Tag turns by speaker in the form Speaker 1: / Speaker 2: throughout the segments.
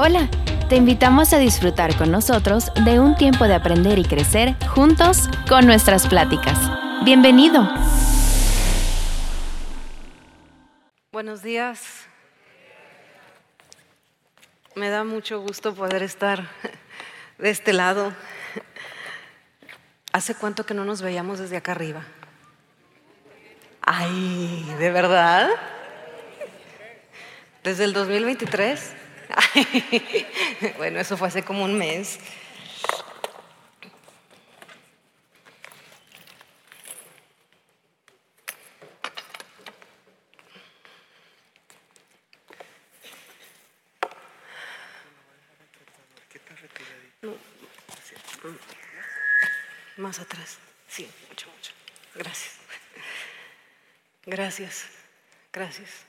Speaker 1: Hola, te invitamos a disfrutar con nosotros de un tiempo de aprender y crecer juntos con nuestras pláticas. Bienvenido.
Speaker 2: Buenos días. Me da mucho gusto poder estar de este lado. ¿Hace cuánto que no nos veíamos desde acá arriba? Ay, ¿de verdad? ¿Desde el 2023? bueno, eso fue hace como un mes. Más atrás. Sí, mucho, mucho. Gracias. Gracias. Gracias.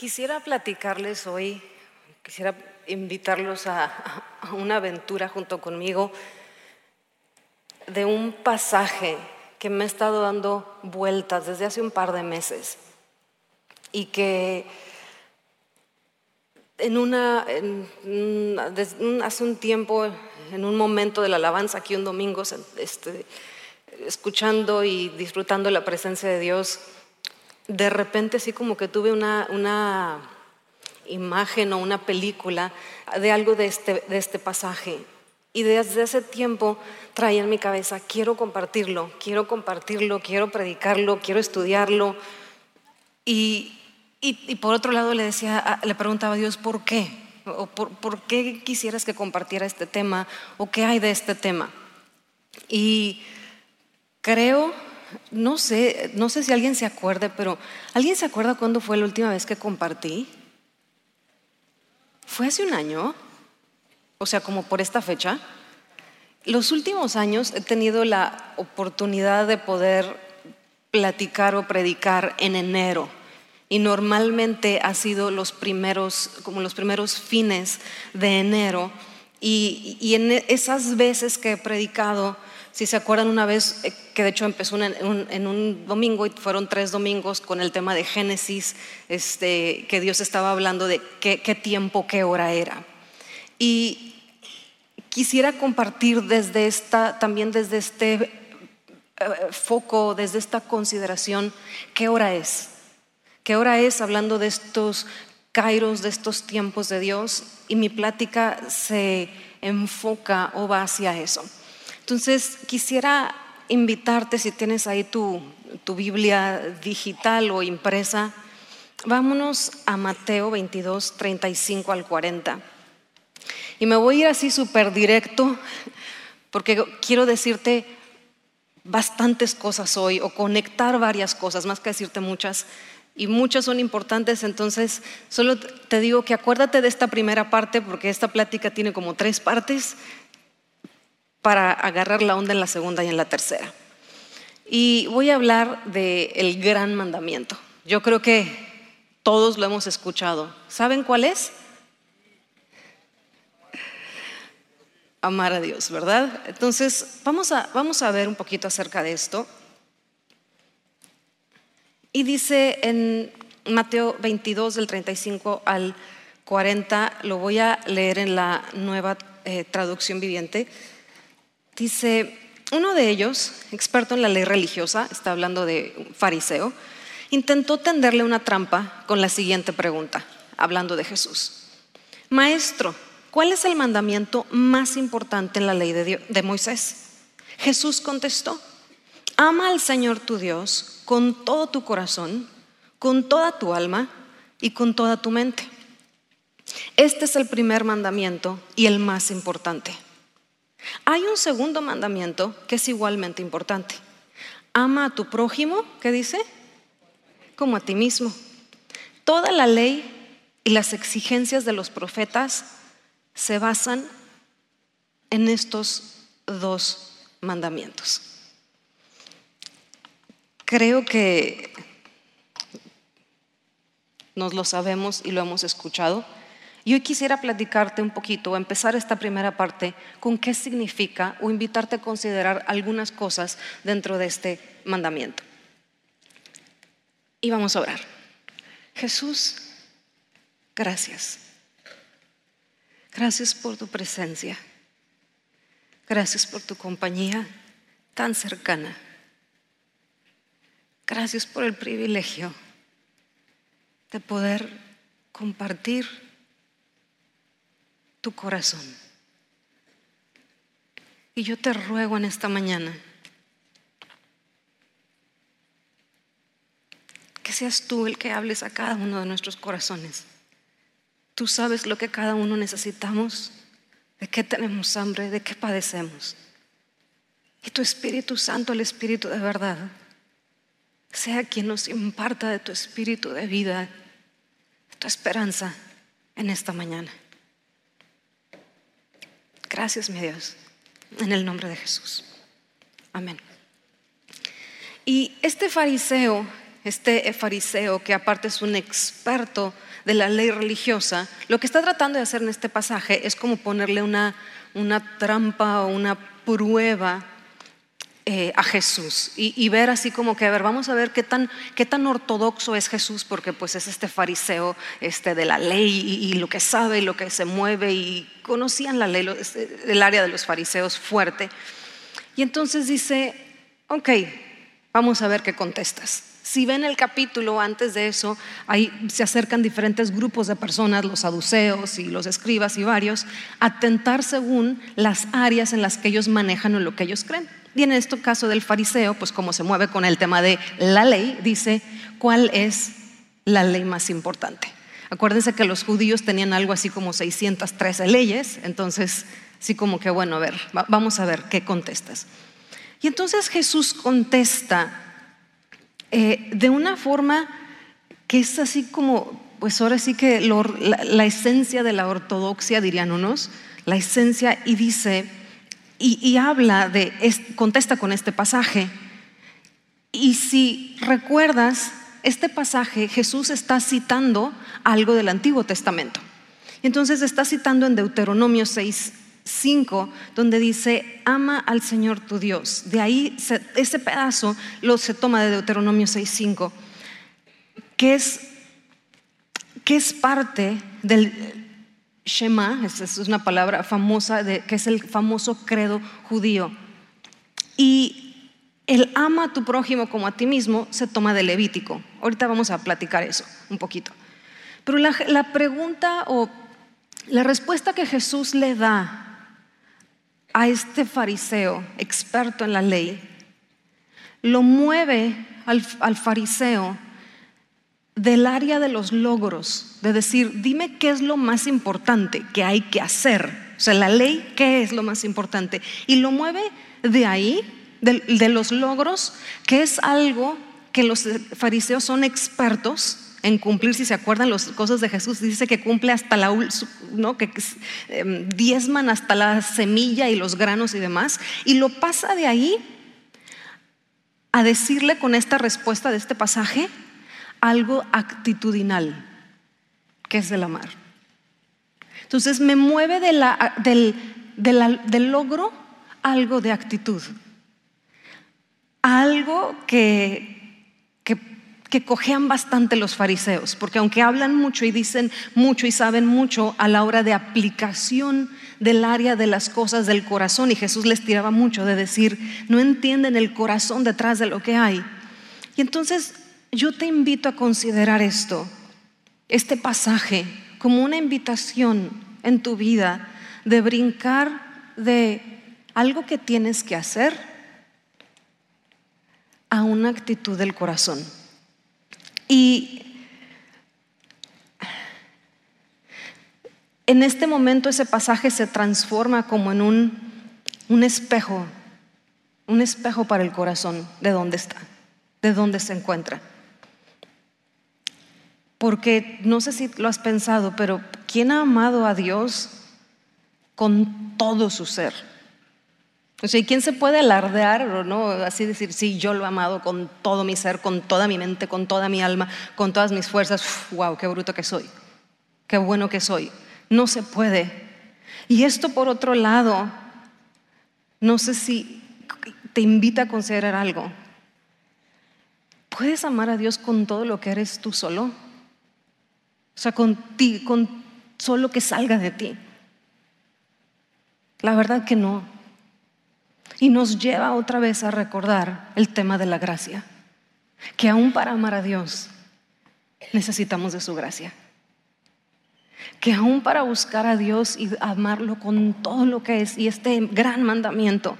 Speaker 2: Quisiera platicarles hoy, quisiera invitarlos a, una aventura junto conmigo de un pasaje que me ha estado dando vueltas desde hace un par de meses y que en una, hace un tiempo, en un momento de la alabanza, aquí un domingo, este, escuchando y disfrutando la presencia de Dios, de repente así como que tuve una, una imagen o una película de algo de este, de este pasaje. Y desde ese tiempo traía en mi cabeza, quiero compartirlo, quiero compartirlo, quiero predicarlo, quiero estudiarlo. Y, y, por otro lado le decía, le preguntaba a Dios, ¿por qué? ¿O por, por, qué quisieras que compartiera este tema? ¿O qué hay de este tema? Y creo no sé, no sé si alguien se acuerde, pero ¿alguien se acuerda cuándo fue la última vez que compartí? ¿Fue hace un año? O sea, como por esta fecha. Los últimos años he tenido la oportunidad de poder platicar o predicar en enero. Y normalmente ha sido los primeros, como los primeros fines de enero. Y, y en esas veces que he predicado, si se acuerdan una vez, eh, que de hecho empezó en un, domingo y fueron tres domingos con el tema de Génesis, este, que Dios estaba hablando de qué, tiempo, qué hora era. Y quisiera compartir desde esta, también desde este eh, foco, desde esta consideración, qué hora es. ¿Qué hora es hablando de estos kairos, de estos tiempos de Dios? Y mi plática se enfoca o va hacia eso. Entonces, quisiera invitarte, si tienes ahí tu, Biblia digital o impresa, vámonos a Mateo 22, 35 al 40. Y me voy a ir así súper directo, porque quiero decirte bastantes cosas hoy, o conectar varias cosas, más que decirte muchas, y muchas son importantes, entonces solo te digo que acuérdate de esta primera parte, porque esta plática tiene como tres partes, para agarrar la onda en la segunda y en la tercera. Y voy a hablar del gran mandamiento. Yo creo que todos lo hemos escuchado. ¿Saben cuál es? Amar a Dios, ¿verdad? Entonces, vamos a, vamos a ver un poquito acerca de esto. Y dice en Mateo 22, del 35 al 40, lo voy a leer en la nueva eh, traducción viviente. Dice, uno de ellos, experto en la ley religiosa, está hablando de un fariseo, intentó tenderle una trampa con la siguiente pregunta, hablando de Jesús. Maestro, ¿cuál es el mandamiento más importante en la ley de, de Moisés? Jesús contestó, ama al Señor tu Dios con todo tu corazón, con toda tu alma y con toda tu mente. Este es el primer mandamiento y el más importante. Hay un segundo mandamiento que es igualmente importante. Ama a tu prójimo, ¿qué dice? Como a ti mismo. Toda la ley y las exigencias de los profetas se basan en estos dos mandamientos. Creo que nos lo sabemos y lo hemos escuchado. Y hoy quisiera platicarte un poquito, empezar esta primera parte, con qué significa o invitarte a considerar algunas cosas dentro de este mandamiento. Y vamos a orar. Jesús, gracias. Gracias por tu presencia. Gracias por tu compañía tan cercana. Gracias por el privilegio de poder compartir tu corazón. Y yo te ruego en esta mañana que seas tú el que hables a cada uno de nuestros corazones. Tú sabes lo que cada uno necesitamos, de qué tenemos hambre, de qué padecemos. Y tu Espíritu Santo, el Espíritu de verdad, sea quien nos imparta de tu Espíritu de vida, de tu esperanza en esta mañana. Gracias, mi Dios, en el nombre de Jesús. Amén. Y este fariseo, este fariseo que aparte es un experto de la ley religiosa, lo que está tratando de hacer en este pasaje es como ponerle una, una trampa o una prueba eh, a Jesús y, ver así como que, a ver, vamos a ver qué tan, qué tan ortodoxo es Jesús, porque pues es este fariseo este, de la ley y, lo que sabe y lo que se mueve y conocían la ley, este, el área de los fariseos fuerte. Y entonces dice, ok, vamos a ver qué contestas. Si ven el capítulo antes de eso, ahí se acercan diferentes grupos de personas, los saduceos y los escribas y varios, a tentar según las áreas en las que ellos manejan o lo que ellos creen. Y en este caso del fariseo, pues como se mueve con el tema de la ley, dice, ¿cuál es la ley más importante? Acuérdense que los judíos tenían algo así como 613 leyes, entonces, así como que, bueno, a ver, vamos a ver qué contestas. Y entonces Jesús contesta eh, de una forma que es así como, pues ahora sí que la, la esencia de la ortodoxia, dirían unos, la esencia, y dice, y, habla de, contesta con este pasaje. Y si recuerdas, este pasaje Jesús está citando algo del Antiguo Testamento. Entonces está citando en Deuteronomio 6, 5, donde dice, ama al Señor tu Dios. De ahí ese pedazo lo se toma de Deuteronomio 6, 5, que es, que es parte del, Shema, es una palabra famosa, que es el famoso credo judío. Y el ama a tu prójimo como a ti mismo se toma de Levítico. Ahorita vamos a platicar eso un poquito. Pero la, pregunta o la respuesta que Jesús le da a este fariseo experto en la ley, lo mueve al fariseo del área de los logros, de decir, dime qué es lo más importante que hay que hacer. O sea, la ley, ¿qué es lo más importante? Y lo mueve de ahí, de, los logros, que es algo que los fariseos son expertos en cumplir, si se acuerdan las cosas de Jesús, dice que cumple hasta la, ¿no? que em, diezman hasta la semilla y los granos y demás, y lo pasa de ahí a decirle con esta respuesta de este pasaje, algo actitudinal, que es el amar. Entonces me mueve del, del logro algo de actitud, algo que, que cojean bastante los fariseos, porque aunque hablan mucho y dicen mucho y saben mucho a la hora de aplicación del área de las cosas del corazón, y Jesús les tiraba mucho de decir, no entienden el corazón detrás de lo que hay. Y entonces yo te invito a considerar esto, este pasaje, como una invitación en tu vida de brincar de algo que tienes que hacer a una actitud del corazón. Y en este momento ese pasaje se transforma como en un, un espejo, un espejo para el corazón de dónde está, de dónde se encuentra. Porque no sé si lo has pensado, pero ¿quién ha amado a Dios con todo su ser? O sea, ¿quién se puede alardear o no? Así decir, sí, yo lo he amado con todo mi ser, con toda mi mente, con toda mi alma, con todas mis fuerzas. wow, qué bruto que soy. Qué bueno que soy. No se puede. Y esto por otro lado, no sé si te invita a considerar algo. ¿Puedes amar a Dios con todo lo que eres tú solo? O sea, con ti, con solo que salga de ti. La verdad que no. Y nos lleva otra vez a recordar el tema de la gracia. Que aún para amar a Dios necesitamos de su gracia. Que aún para buscar a Dios y amarlo con todo lo que es y este gran mandamiento,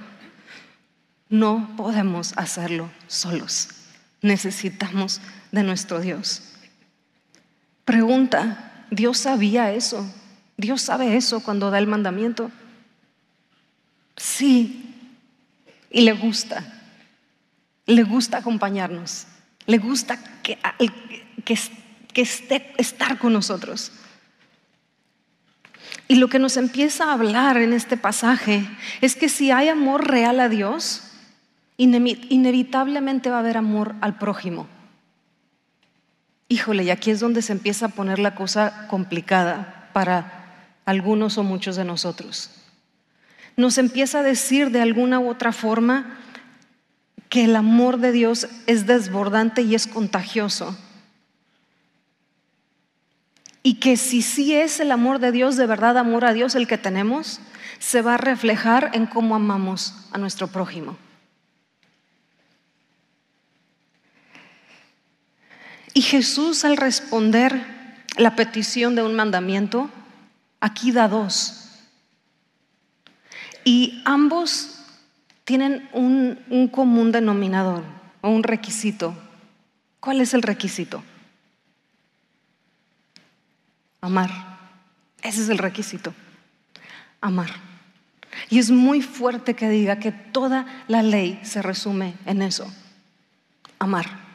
Speaker 2: no podemos hacerlo solos. Necesitamos de nuestro Dios. Pregunta, ¿Dios sabía eso? ¿Dios sabe eso cuando da el mandamiento? Sí, y le gusta. Le gusta acompañarnos. Le gusta que, que, esté, estar con nosotros. Y lo que nos empieza a hablar en este pasaje es que si hay amor real a Dios, inevitablemente va a haber amor al prójimo. Híjole, y aquí es donde se empieza a poner la cosa complicada para algunos o muchos de nosotros. Nos empieza a decir de alguna u otra forma que el amor de Dios es desbordante y es contagioso. Y que si sí es el amor de Dios, de verdad amor a Dios el que tenemos, se va a reflejar en cómo amamos a nuestro prójimo. Y Jesús al responder la petición de un mandamiento, aquí da dos. Y ambos tienen un, un común denominador o un requisito. ¿Cuál es el requisito? Amar. Ese es el requisito. Amar. Y es muy fuerte que diga que toda la ley se resume en eso. Amar.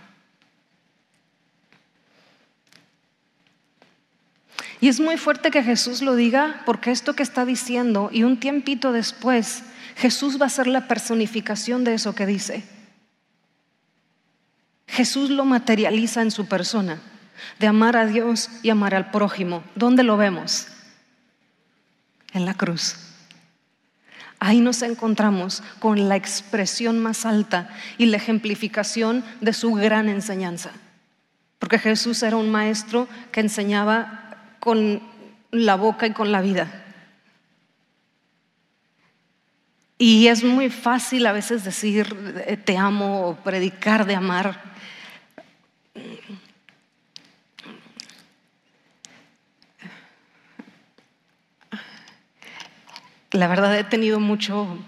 Speaker 2: Y es muy fuerte que Jesús lo diga porque esto que está diciendo y un tiempito después Jesús va a ser la personificación de eso que dice. Jesús lo materializa en su persona de amar a Dios y amar al prójimo. ¿Dónde lo vemos? En la cruz. Ahí nos encontramos con la expresión más alta y la ejemplificación de su gran enseñanza. Porque Jesús era un maestro que enseñaba con la boca y con la vida. Y es muy fácil a veces decir eh, te amo o predicar de amar. La verdad he tenido mucho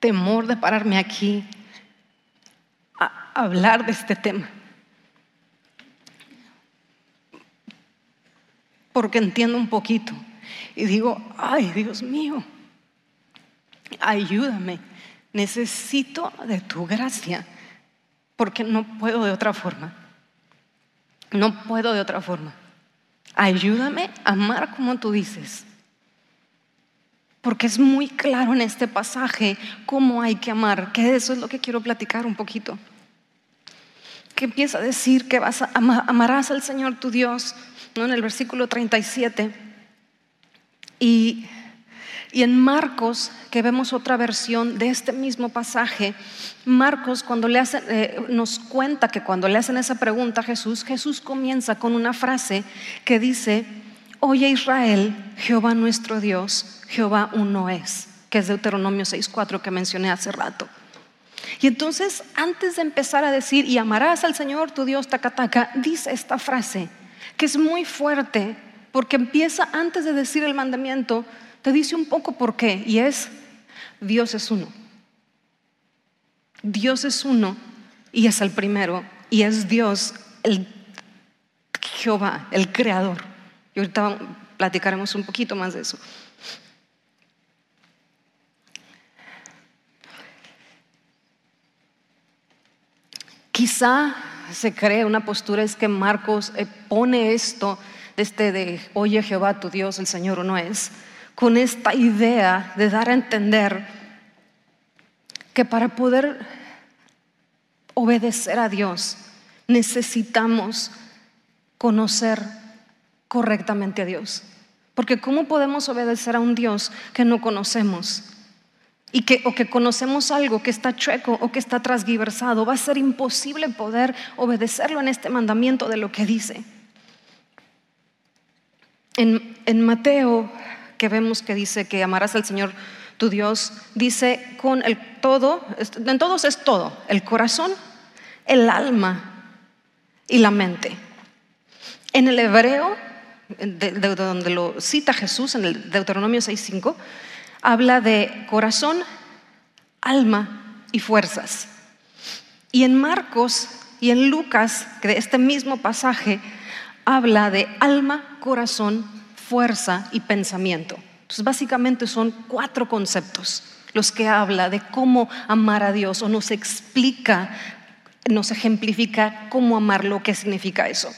Speaker 2: temor de pararme aquí a hablar de este tema. Porque entiendo un poquito y digo, ay Dios mío, ayúdame, necesito de tu gracia, porque no puedo de otra forma. No puedo de otra forma. Ayúdame a amar como tú dices. Porque es muy claro en este pasaje cómo hay que amar, que eso es lo que quiero platicar un poquito. Que empieza a decir que vas a amarás al Señor tu Dios, ¿no? en el versículo 37. Y, en Marcos, que vemos otra versión de este mismo pasaje, Marcos cuando le hace, eh, nos cuenta que cuando le hacen esa pregunta a Jesús, Jesús comienza con una frase que dice, oye Israel, Jehová nuestro Dios, Jehová uno es, que es Deuteronomio 6.4 que mencioné hace rato. Y entonces, antes de empezar a decir, y amarás al Señor tu Dios, tacataca, dice esta frase, que es muy fuerte, porque empieza antes de decir el mandamiento, te dice un poco por qué, y es, Dios es uno. Dios es uno y es el primero y es Dios, el Jehová, el creador. Y ahorita platicaremos un poquito más de eso. Quizá se cree una postura es que Marcos eh, pone esto este de oye Jehová tu Dios, el Señor no es, con esta idea de dar a entender que para poder obedecer a Dios necesitamos conocer correctamente a Dios. Porque ¿cómo podemos obedecer a un Dios que no conocemos? Y que, o que conocemos algo que está chueco o que está transgiversado, va a ser imposible poder obedecerlo en este mandamiento de lo que dice. En, Mateo, que vemos que dice que amarás al Señor tu Dios, dice con el todo, en todos es todo, el corazón, el alma y la mente. En el hebreo, de, donde lo cita Jesús, en el Deuteronomio 6.5, habla de corazón, alma y fuerzas. Y en Marcos y en Lucas, que de este mismo pasaje, habla de alma, corazón, fuerza y pensamiento. Entonces, básicamente son cuatro conceptos los que habla de cómo amar a Dios o nos explica, nos ejemplifica cómo amarlo, qué significa eso.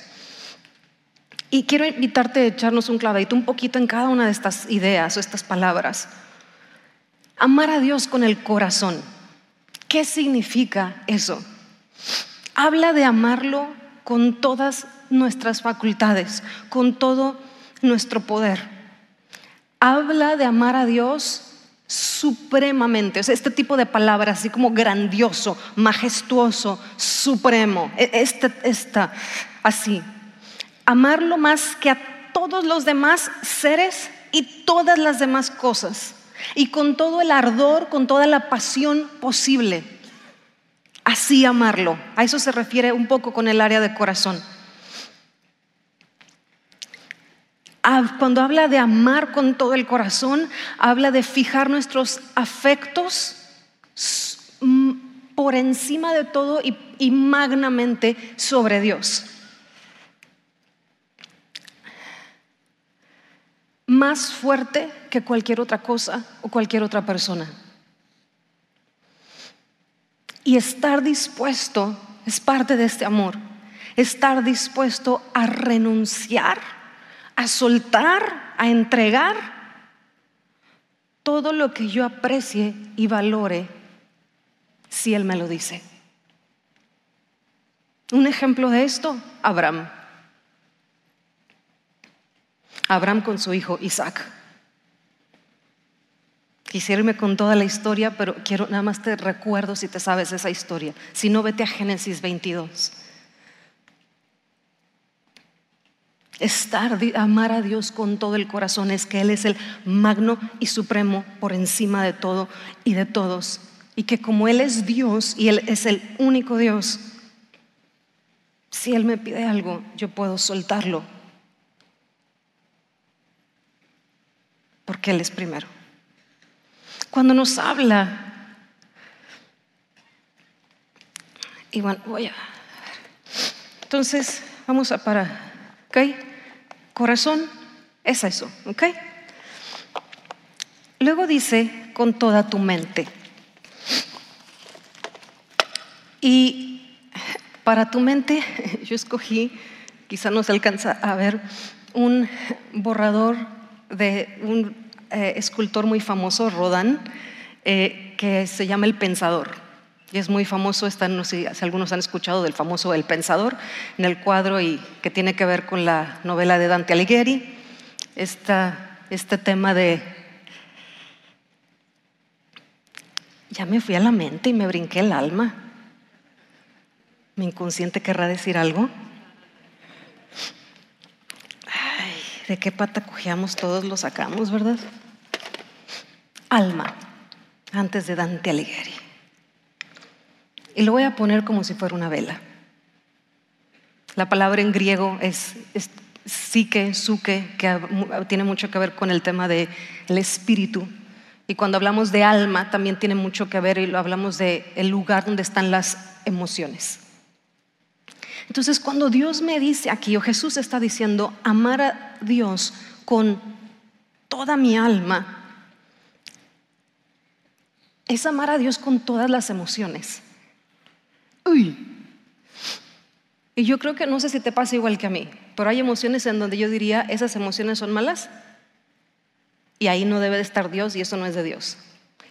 Speaker 2: Y quiero invitarte a echarnos un clavadito un poquito en cada una de estas ideas o estas palabras. Amar a Dios con el corazón. ¿Qué significa eso? Habla de amarlo con todas nuestras facultades, con todo nuestro poder. Habla de amar a Dios supremamente, o sea, este tipo de palabras, así como grandioso, majestuoso, supremo, e, este, esta, así, amarlo más que a todos los demás seres y todas las demás cosas. Y con todo el ardor, con toda la pasión posible. Así amarlo. A eso se refiere un poco con el área de corazón. Cuando habla de amar con todo el corazón, habla de fijar nuestros afectos por encima de todo y, y magnamente sobre Dios. más fuerte que cualquier otra cosa o cualquier otra persona. Y estar dispuesto es parte de este amor. Estar dispuesto a renunciar, a soltar, a entregar todo lo que yo aprecie y valore si Él me lo dice. Un ejemplo de esto, Abraham. Abraham con su hijo Isaac. Quisiera irme con toda la historia, pero quiero nada más te recuerdo si te sabes esa historia. Si no, vete a Génesis 22. Estar, amar a Dios con todo el corazón es que Él es el magno y supremo por encima de todo y de todos. Y que como Él es Dios y Él es el único Dios, si Él me pide algo, yo puedo soltarlo porque Él es primero. Cuando nos habla, y bueno, voy a... Entonces, vamos a parar, ¿ok? Corazón es eso, ¿ok? Luego dice, con toda tu mente. Y para tu mente, yo escogí, quizá no se alcanza a ver, un borrador de un eh, escultor muy famoso, Rodin, eh, que se llama El Pensador. Y es muy famoso, están, no sé si algunos han escuchado del famoso El Pensador, en el cuadro y que tiene que ver con la novela de Dante Alighieri, este tema de... Ya me fui a la mente y me brinqué el alma. Mi inconsciente querrá decir algo. ¿De qué pata cogíamos todos lo sacamos, verdad? Alma, antes de Dante Alighieri. Y lo voy a poner como si fuera una vela. La palabra en griego es, psique, suke, que tiene mucho que ver con el tema del espíritu. Y cuando hablamos de alma, también tiene mucho que ver y lo hablamos del el lugar donde están las emociones. Entonces, cuando Dios me dice aquí, o Jesús está diciendo, amar a Dios con toda mi alma, es amar a Dios con todas las emociones. Uy. Y yo creo que no sé si te pasa igual que a mí, pero hay emociones en donde yo diría, esas emociones son malas. Y ahí no debe de estar Dios y eso no es de Dios.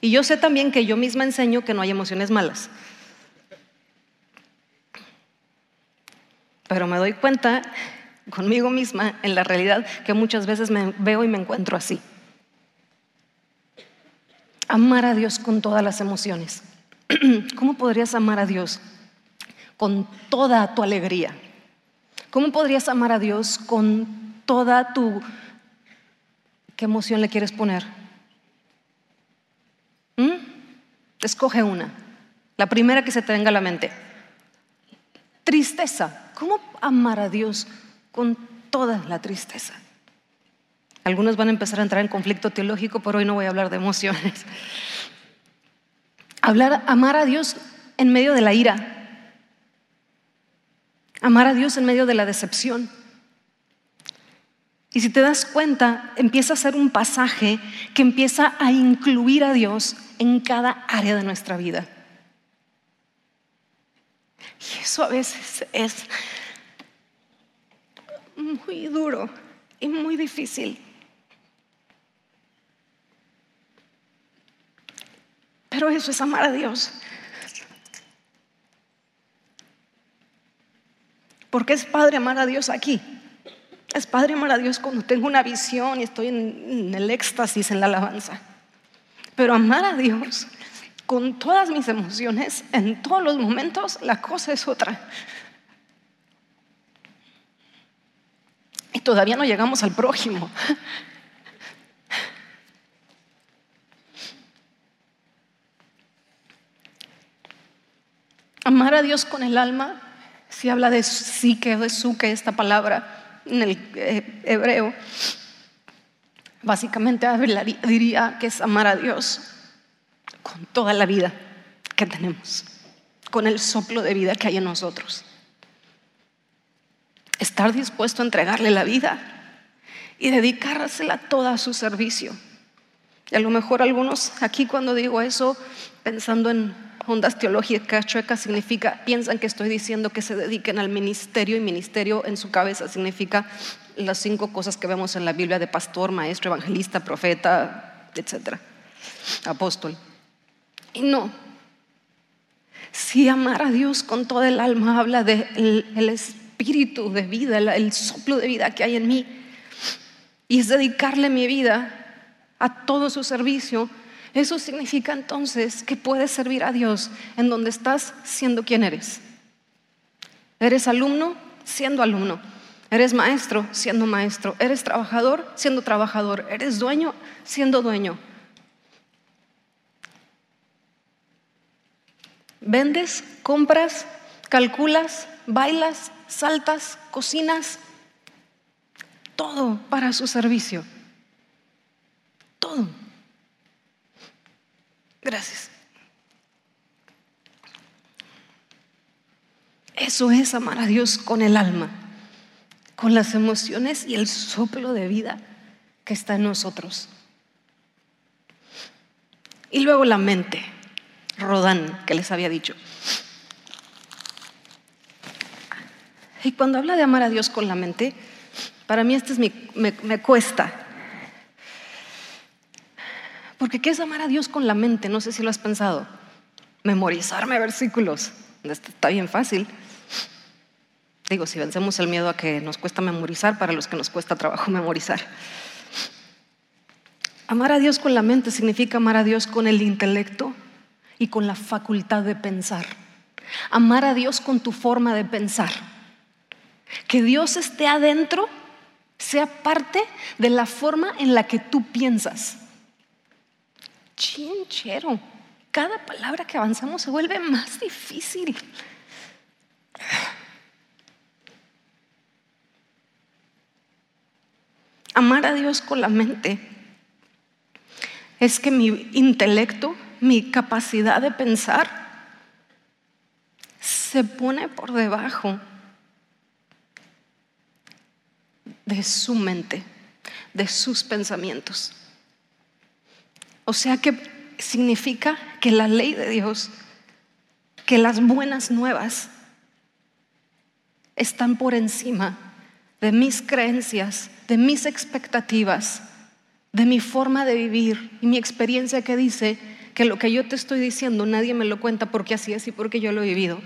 Speaker 2: Y yo sé también que yo misma enseño que no hay emociones malas. Pero me doy cuenta conmigo misma en la realidad que muchas veces me veo y me encuentro así. Amar a Dios con todas las emociones. ¿Cómo podrías amar a Dios con toda tu alegría? ¿Cómo podrías amar a Dios con toda tu... ¿Qué emoción le quieres poner? ¿Mm? Escoge una. La primera que se te venga a la mente. Tristeza. ¿Cómo amar a Dios con toda la tristeza? Algunos van a empezar a entrar en conflicto teológico, pero hoy no voy a hablar de emociones. Hablar, amar a Dios en medio de la ira. Amar a Dios en medio de la decepción. Y si te das cuenta, empieza a ser un pasaje que empieza a incluir a Dios en cada área de nuestra vida. Y eso a veces es muy duro y muy difícil. Pero eso es amar a Dios. Porque es padre amar a Dios aquí. Es padre amar a Dios cuando tengo una visión y estoy en, el éxtasis, en la alabanza. Pero amar a Dios con todas mis emociones, en todos los momentos, la cosa es otra. Y todavía no llegamos al prójimo. Amar a Dios con el alma, si habla de que de su que esta palabra en el eh, hebreo, básicamente diría que es amar a Dios con toda la vida que tenemos, con el soplo de vida que hay en nosotros. Estar dispuesto a entregarle la vida y dedicársela toda a su servicio. Y a lo mejor algunos aquí cuando digo eso, pensando en ondas teológicas chuecas significa, piensan que estoy diciendo que se dediquen al ministerio y ministerio en su cabeza significa las cinco cosas que vemos en la Biblia de pastor, maestro, evangelista, profeta, etcétera, apóstol. Y no. Si amar a Dios con toda el alma habla del el espíritu de vida, el soplo de vida que hay en mí, y es dedicarle mi vida a todo su servicio, eso significa entonces que puedes servir a Dios en donde estás siendo quien eres. Eres alumno siendo alumno. Eres maestro siendo maestro. Eres trabajador siendo trabajador. Eres dueño siendo dueño. Vendes, compras, calculas, bailas, saltas, cocinas. Todo para su servicio. Todo. Gracias. Eso es amar a Dios con el alma, con las emociones y el soplo de vida que está en nosotros. Y luego la mente, Rodán, que les había dicho. Y cuando habla de amar a Dios con la mente, para mí este es mi, me, me cuesta, porque ¿qué es amar a Dios con la mente? No sé si lo has pensado. Memorizarme versículos. Está bien fácil. Digo, si vencemos el miedo a que nos cuesta memorizar, para los que nos cuesta trabajo memorizar. Amar a Dios con la mente significa amar a Dios con el intelecto y con la facultad de pensar. Amar a Dios con tu forma de pensar. Que Dios esté adentro sea parte de la forma en la que tú piensas chinchero. Cada palabra que avanzamos se vuelve más difícil. Amar a Dios con la mente es que mi intelecto, mi capacidad de pensar, se pone por debajo de su mente, de sus pensamientos. O sea que significa que la ley de Dios, que las buenas nuevas están por encima de mis creencias, de mis expectativas, de mi forma de vivir y mi experiencia que dice que lo que yo te estoy diciendo nadie me lo cuenta porque así es y porque yo lo he vivido.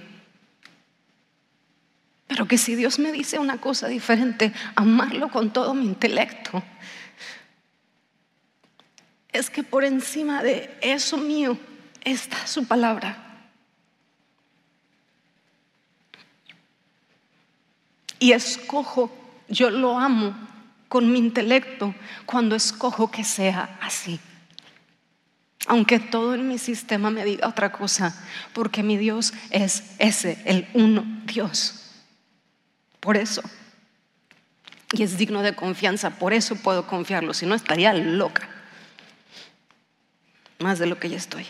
Speaker 2: Pero que si Dios me dice una cosa diferente, amarlo con todo mi intelecto, es que por encima de eso mío está su palabra. Y escojo, yo lo amo con mi intelecto cuando escojo que sea así. Aunque todo en mi sistema me diga otra cosa, porque mi Dios es ese, el uno Dios. Por eso. Y es digno de confianza, por eso puedo confiarlo, si no estaría loca. Más de lo que ya estoy.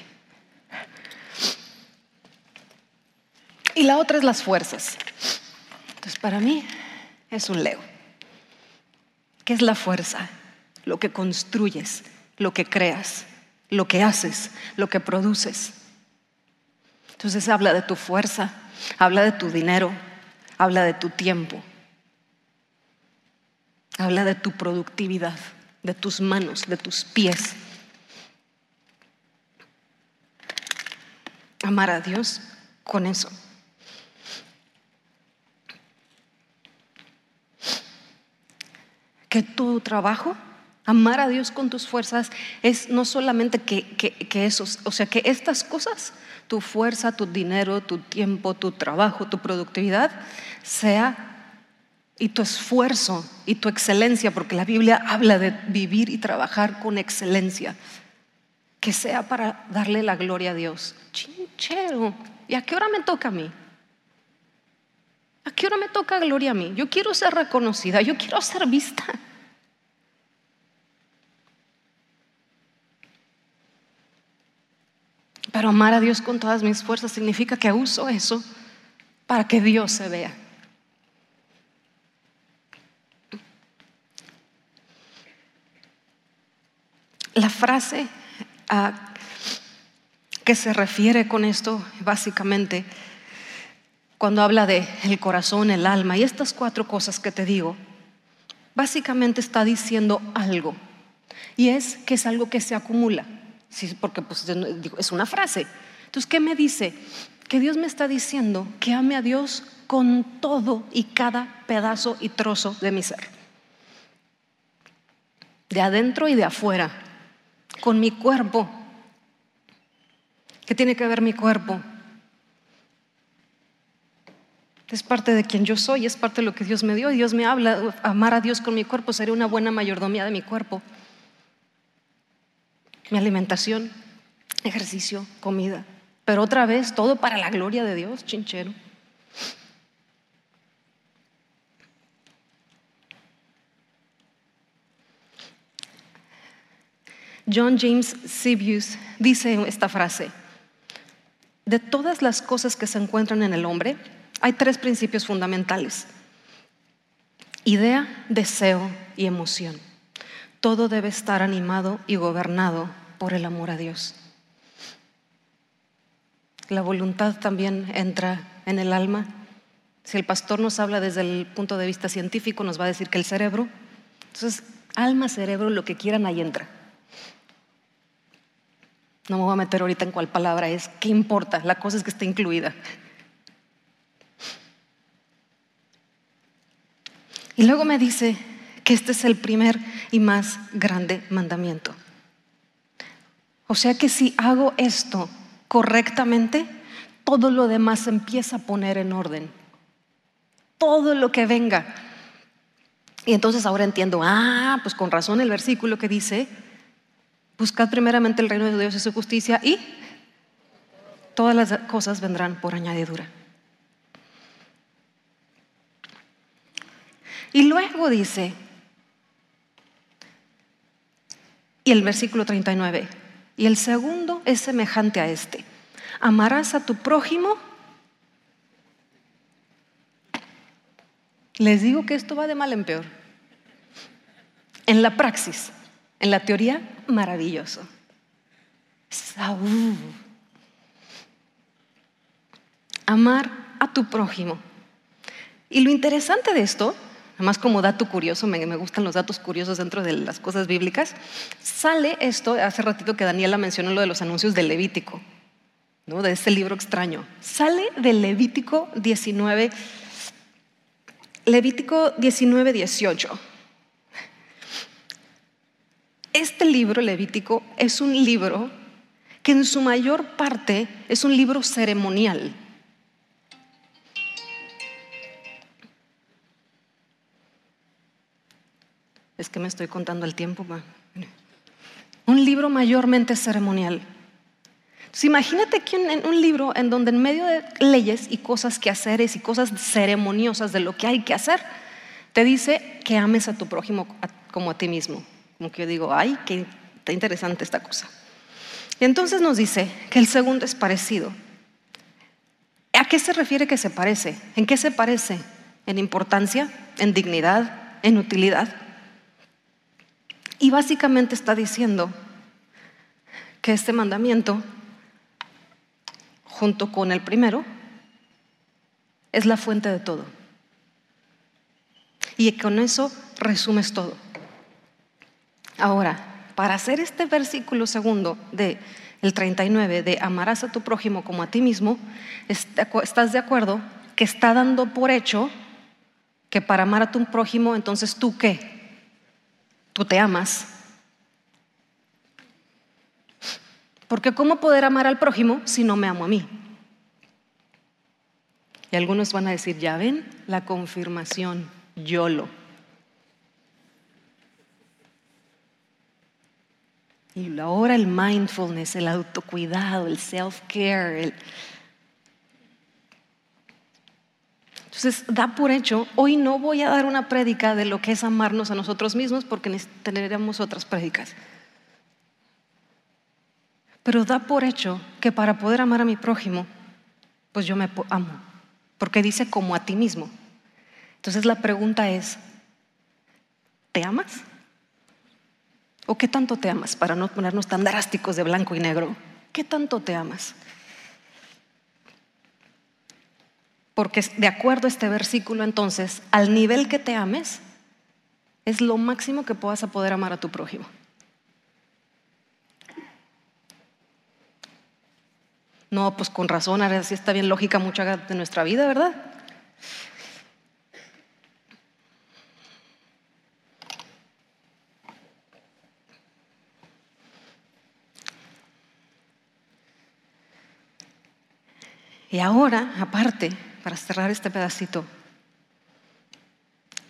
Speaker 2: Y la otra es las fuerzas. Entonces, para mí es un Lego. ¿Qué es la fuerza? Lo que construyes, lo que creas, lo que haces, lo que produces. Entonces habla de tu fuerza, habla de tu dinero, habla de tu tiempo, habla de tu productividad, de tus manos, de tus pies. Amar a Dios con eso. Que tu trabajo Amar a Dios con tus fuerzas es no solamente que, que, o sea, que estas cosas, tu fuerza, tu dinero, tu tiempo, tu trabajo, tu productividad, sea y tu esfuerzo y tu excelencia, porque la Biblia habla de vivir y trabajar con excelencia, que sea para darle la gloria a Dios. Chinchero, ¿y a qué hora me toca a mí? ¿A qué hora me toca gloria a mí? Yo quiero ser reconocida, yo quiero ser vista. Pero amar a Dios con todas mis fuerzas significa que uso eso para que Dios se vea. La frase a que se refiere con esto básicamente cuando habla de el corazón, el alma y estas cuatro cosas que te digo, básicamente está diciendo algo y es que es algo que se acumula. Sí, porque pues, es una frase. Entonces, ¿qué me dice? Que Dios me está diciendo que ame a Dios con todo y cada pedazo y trozo de mi ser. De adentro y de afuera. Con mi cuerpo. ¿Qué tiene que ver mi cuerpo? Es parte de quien yo soy, es parte de lo que Dios me dio. Y Dios me habla, amar a Dios con mi cuerpo sería una buena mayordomía de mi cuerpo mi alimentación, ejercicio, comida. Pero otra vez, todo para la gloria de Dios, chinchero. John James Sibius dice esta frase, de todas las cosas que se encuentran en el hombre, hay tres principios fundamentales. Idea, deseo y emoción. Todo debe estar animado y gobernado por el amor a Dios. La voluntad también entra en el alma. Si el pastor nos habla desde el punto de vista científico, nos va a decir que el cerebro. Entonces, alma, cerebro, lo que quieran, ahí entra. No me voy a meter ahorita en cuál palabra es. ¿Qué importa? La cosa es que esté incluida. Y luego me dice que este es el primer y más grande mandamiento. O sea que si hago esto correctamente, todo lo demás empieza a poner en orden. Todo lo que venga. Y entonces ahora entiendo, ah, pues con razón el versículo que dice, buscad primeramente el reino de Dios y su justicia y todas las cosas vendrán por añadidura. Y luego dice, y el versículo 39, y el segundo es semejante a este. Amarás a tu prójimo. Les digo que esto va de mal en peor. En la praxis, en la teoría, maravilloso. Saúl. Amar a tu prójimo. Y lo interesante de esto Además, como dato curioso, me, gustan los datos curiosos dentro de las cosas bíblicas, sale esto, hace ratito que Daniela mencionó lo de los anuncios del Levítico, ¿no? de este libro extraño. Sale del Levítico 19, Levítico 19, 18. Este libro, Levítico, es un libro que en su mayor parte es un libro ceremonial. Es que me estoy contando el tiempo. Un libro mayormente ceremonial. imagínate que en un libro en donde en medio de leyes y cosas que haceres y cosas ceremoniosas de lo que hay que hacer, te dice que ames a tu prójimo como a ti mismo. Como que yo digo, ay, qué interesante esta cosa. Y entonces nos dice que el segundo es parecido. ¿A qué se refiere que se parece? ¿En qué se parece? ¿En importancia? ¿En dignidad? ¿En utilidad? Y básicamente está diciendo que este mandamiento, junto con el primero, es la fuente de todo. Y con eso resumes todo. Ahora, para hacer este versículo segundo de el 39 de amarás a tu prójimo como a ti mismo, ¿estás de acuerdo que está dando por hecho que para amar a tu prójimo, entonces tú qué? Tú te amas. Porque ¿cómo poder amar al prójimo si no me amo a mí? Y algunos van a decir, ya ven, la confirmación, yo lo. Y ahora el mindfulness, el autocuidado, el self-care. Entonces, da por hecho, hoy no voy a dar una prédica de lo que es amarnos a nosotros mismos porque tendremos otras prédicas. Pero da por hecho que para poder amar a mi prójimo, pues yo me amo. Porque dice como a ti mismo. Entonces la pregunta es, ¿te amas? ¿O qué tanto te amas? Para no ponernos tan drásticos de blanco y negro. ¿Qué tanto te amas? Porque de acuerdo a este versículo, entonces, al nivel que te ames, es lo máximo que puedas poder amar a tu prójimo. No, pues con razón, ahora sí está bien lógica mucha de nuestra vida, ¿verdad? Y ahora, aparte, para cerrar este pedacito,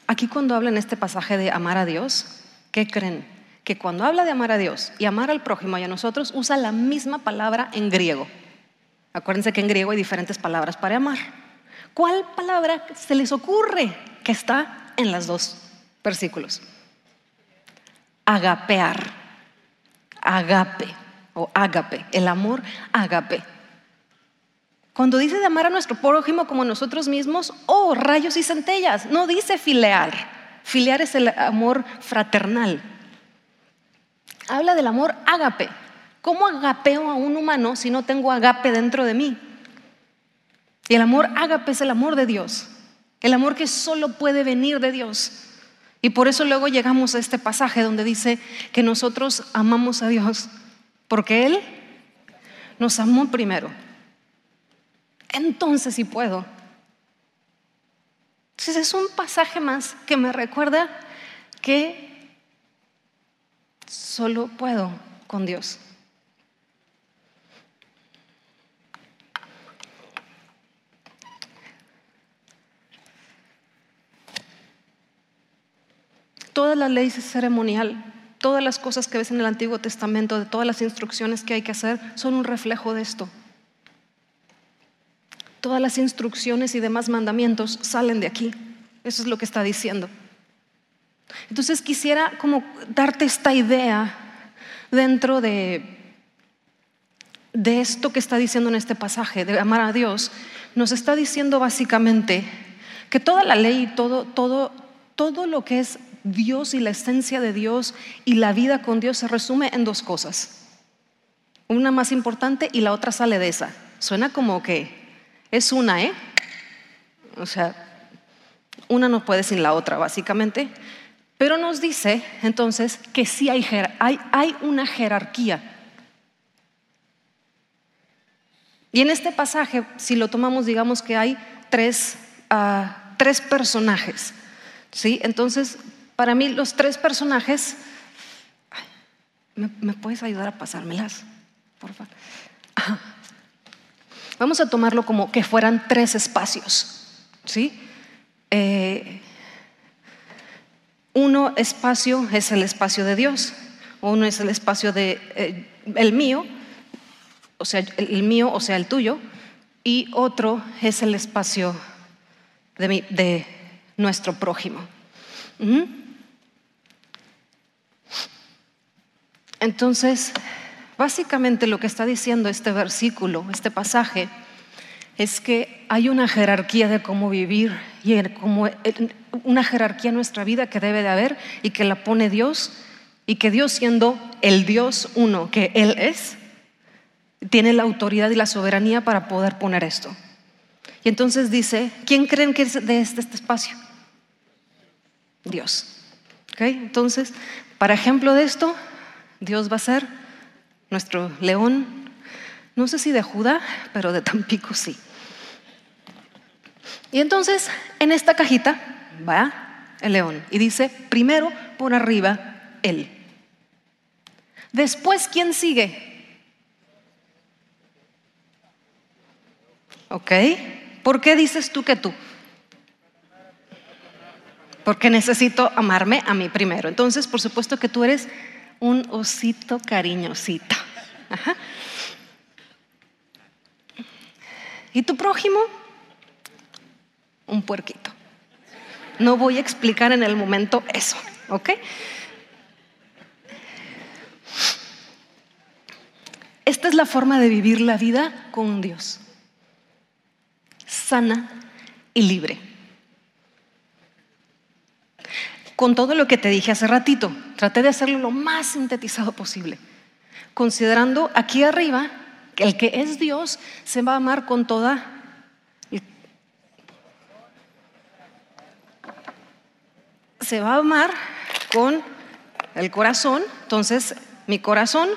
Speaker 2: aquí cuando habla en este pasaje de amar a Dios, ¿qué creen? Que cuando habla de amar a Dios y amar al prójimo y a nosotros, usa la misma palabra en griego. Acuérdense que en griego hay diferentes palabras para amar. ¿Cuál palabra se les ocurre que está en los dos versículos? Agapear, agape o agape, el amor agape. Cuando dice de amar a nuestro prójimo como nosotros mismos, oh, rayos y centellas, no dice filear. Filear es el amor fraternal. Habla del amor ágape. ¿Cómo agapeo a un humano si no tengo agape dentro de mí? Y el amor ágape es el amor de Dios, el amor que solo puede venir de Dios. Y por eso luego llegamos a este pasaje donde dice que nosotros amamos a Dios, porque Él nos amó primero entonces sí puedo. Entonces es un pasaje más que me recuerda que solo puedo con Dios. Toda la ley ceremonial, todas las cosas que ves en el Antiguo Testamento, de todas las instrucciones que hay que hacer, son un reflejo de esto. Todas las instrucciones y demás mandamientos salen de aquí. Eso es lo que está diciendo. Entonces quisiera como darte esta idea dentro de, de esto que está diciendo en este pasaje, de amar a Dios. Nos está diciendo básicamente que toda la ley, todo, todo, todo lo que es Dios y la esencia de Dios y la vida con Dios se resume en dos cosas. Una más importante y la otra sale de esa. Suena como que es una, ¿eh? O sea, una no puede sin la otra, básicamente. Pero nos dice entonces que sí hay, una jerarquía. Y en este pasaje, si lo tomamos, digamos que hay tres, ah, personajes. ¿sí? Entonces, para mí los tres personajes, ¿me, puedes ayudar a pasármelas? Por favor. Vamos a tomarlo como que fueran tres espacios. ¿sí? Eh, uno espacio es el espacio de Dios, uno es el espacio de eh, el mío, o sea, el mío, o sea, el tuyo, y otro es el espacio de, de nuestro prójimo. Entonces, básicamente lo que está diciendo este versículo, este pasaje, es que hay una jerarquía de cómo vivir y como una jerarquía en nuestra vida que debe de haber y que la pone Dios y que Dios siendo el Dios uno que Él es, tiene la autoridad y la soberanía para poder poner esto. Y entonces dice, ¿quién creen que es de este, este espacio? Dios. Entonces, para ejemplo de esto, Dios va a ser nuestro león, no sé si de Judá, pero de Tampico sí. Y entonces, en esta cajita va el león y dice, primero por arriba, él. Después, ¿quién sigue? ¿Ok? ¿Por qué dices tú que tú? Porque necesito amarme a mí primero. Entonces, por supuesto que tú eres un osito cariñosito. ¿Y tu prójimo? Un puerquito. No voy a explicar en el momento eso, ¿ok? Esta es la forma de vivir la vida con Dios sana y libre. Con todo lo que te dije hace ratito, traté de hacerlo lo más sintetizado posible, considerando aquí arriba que el que es Dios se va a amar con toda se va a amar con el corazón, entonces mi corazón,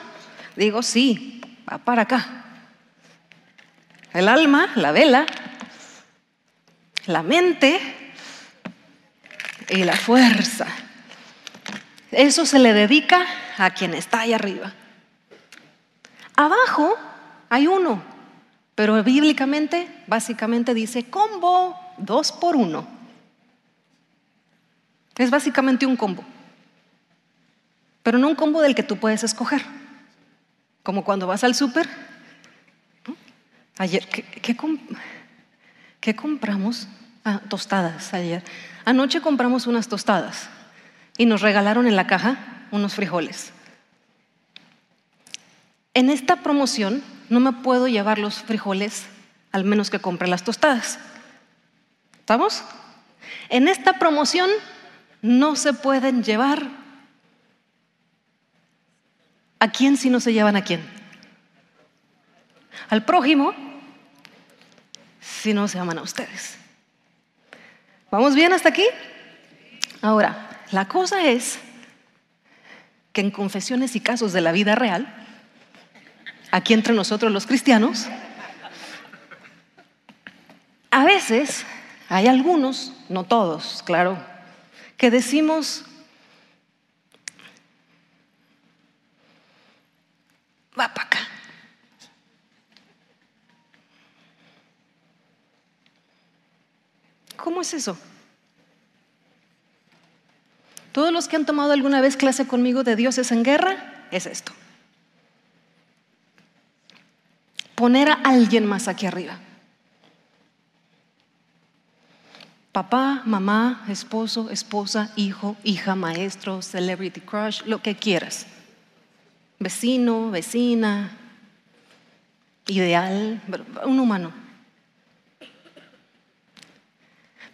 Speaker 2: digo, sí, va para acá. El alma, la vela, la mente y la fuerza. Eso se le dedica a quien está ahí arriba. Abajo hay uno, pero bíblicamente, básicamente dice combo, dos por uno. Es básicamente un combo, pero no un combo del que tú puedes escoger. Como cuando vas al súper. Ayer, ¿qué, qué, ¿Qué compramos? Ah, tostadas ayer. Anoche compramos unas tostadas y nos regalaron en la caja unos frijoles. En esta promoción no me puedo llevar los frijoles al menos que compre las tostadas. ¿Estamos? En esta promoción no se pueden llevar. ¿A quién si no se llevan a quién? Al prójimo si no se aman a ustedes. ¿Vamos bien hasta aquí? Ahora, la cosa es que en confesiones y casos de la vida real, aquí entre nosotros los cristianos, a veces hay algunos, no todos, claro, que decimos, va para acá. ¿Cómo es eso? Todos los que han tomado alguna vez clase conmigo de dioses en guerra, es esto. Poner a alguien más aquí arriba. Papá, mamá, esposo, esposa, hijo, hija, maestro, celebrity crush, lo que quieras. Vecino, vecina, ideal, un humano.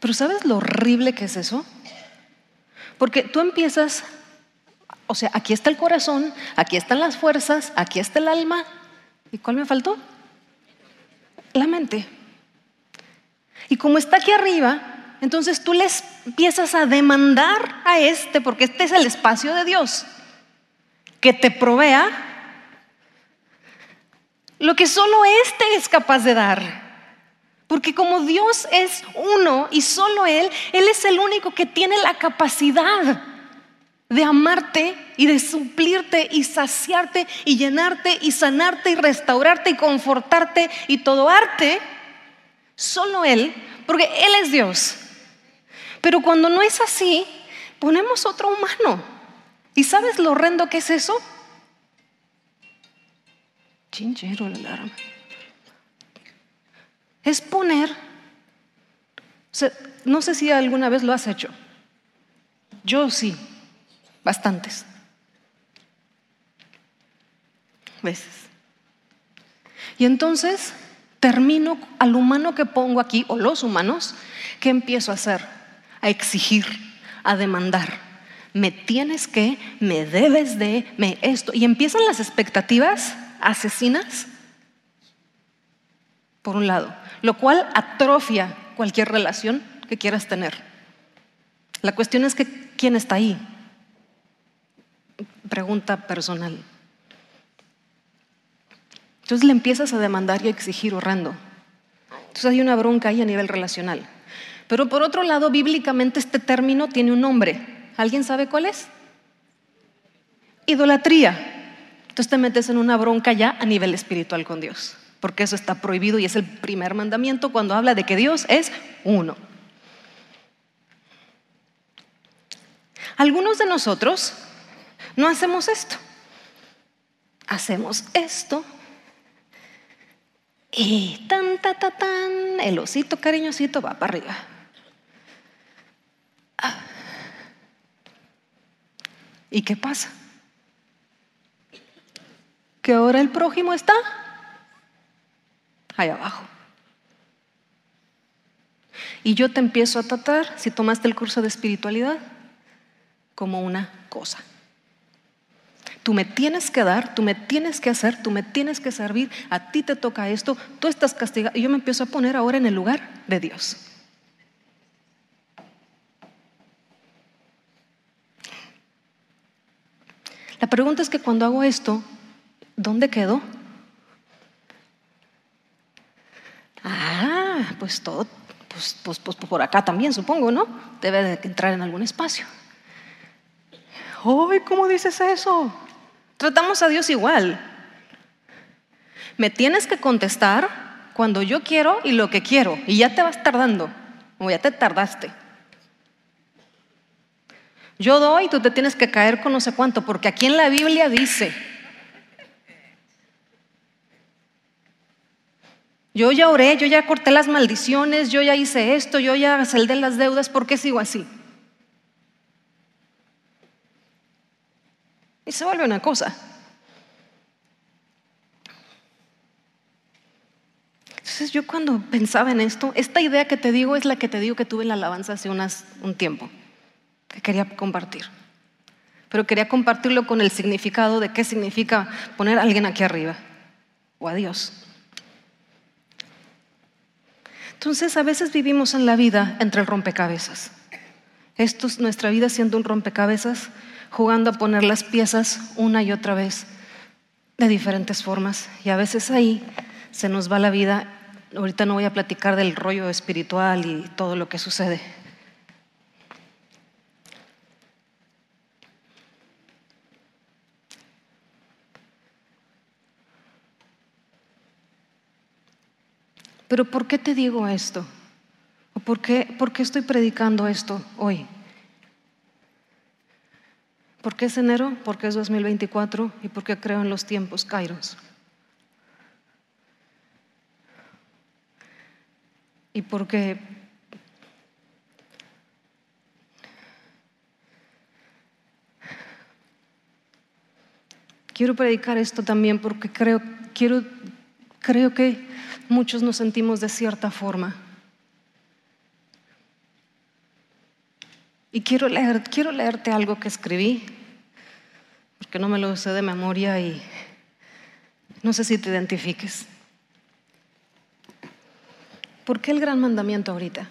Speaker 2: Pero ¿sabes lo horrible que es eso? Porque tú empiezas, o sea, aquí está el corazón, aquí están las fuerzas, aquí está el alma. ¿Y cuál me faltó? La mente. Y como está aquí arriba, entonces tú les empiezas a demandar a este, porque este es el espacio de Dios, que te provea lo que solo este es capaz de dar. Porque como Dios es uno y solo Él, Él es el único que tiene la capacidad de amarte y de suplirte y saciarte y llenarte y sanarte y restaurarte y confortarte y todo arte. Solo Él, porque Él es Dios. Pero cuando no es así, ponemos otro humano. ¿Y sabes lo horrendo que es eso? Chinchero la alarma. Es poner, no sé si alguna vez lo has hecho. Yo sí, bastantes veces. Y entonces termino al humano que pongo aquí, o los humanos, ¿qué empiezo a hacer? A exigir, a demandar. Me tienes que, me debes de, me esto. Y empiezan las expectativas asesinas, por un lado, lo cual atrofia cualquier relación que quieras tener. La cuestión es que, ¿quién está ahí? Pregunta personal. Entonces le empiezas a demandar y a exigir horrendo. Entonces hay una bronca ahí a nivel relacional. Pero por otro lado, bíblicamente este término tiene un nombre. ¿Alguien sabe cuál es? Idolatría. Entonces te metes en una bronca ya a nivel espiritual con Dios, porque eso está prohibido y es el primer mandamiento cuando habla de que Dios es uno. Algunos de nosotros no hacemos esto. Hacemos esto y tan, ta, ta, tan, el osito cariñosito va para arriba. Ah. ¿Y qué pasa? que ahora el prójimo está ahí abajo. Y yo te empiezo a tratar, si tomaste el curso de espiritualidad, como una cosa. Tú me tienes que dar, tú me tienes que hacer, tú me tienes que servir, a ti te toca esto, tú estás castigado. Y yo me empiezo a poner ahora en el lugar de Dios. La pregunta es que cuando hago esto, ¿Dónde quedó? Ah, pues todo, pues, pues, pues, por acá también, supongo, ¿no? Debe de entrar en algún espacio. ¡Ay, cómo dices eso! Tratamos a Dios igual. Me tienes que contestar cuando yo quiero y lo que quiero, y ya te vas tardando, o ya te tardaste. Yo doy, tú te tienes que caer con no sé cuánto, porque aquí en la Biblia dice, Yo ya oré, yo ya corté las maldiciones, yo ya hice esto, yo ya saldé las deudas, ¿por qué sigo así? Y se vuelve una cosa. Entonces yo cuando pensaba en esto, esta idea que te digo es la que te digo que tuve en la alabanza hace un tiempo, que quería compartir. Pero quería compartirlo con el significado de qué significa poner a alguien aquí arriba o a Dios. Entonces a veces vivimos en la vida entre el rompecabezas. Esto es nuestra vida siendo un rompecabezas, jugando a poner las piezas una y otra vez de diferentes formas. Y a veces ahí se nos va la vida. Ahorita no voy a platicar del rollo espiritual y todo lo que sucede. Pero ¿por qué te digo esto? ¿O por qué, por qué estoy predicando esto hoy? ¿Por qué es enero? Porque es 2024 y porque creo en los tiempos Kairos. Y porque quiero predicar esto también porque creo, quiero, creo que muchos nos sentimos de cierta forma. Y quiero, leer, quiero leerte algo que escribí, porque no me lo sé de memoria y no sé si te identifiques. ¿Por qué el gran mandamiento ahorita?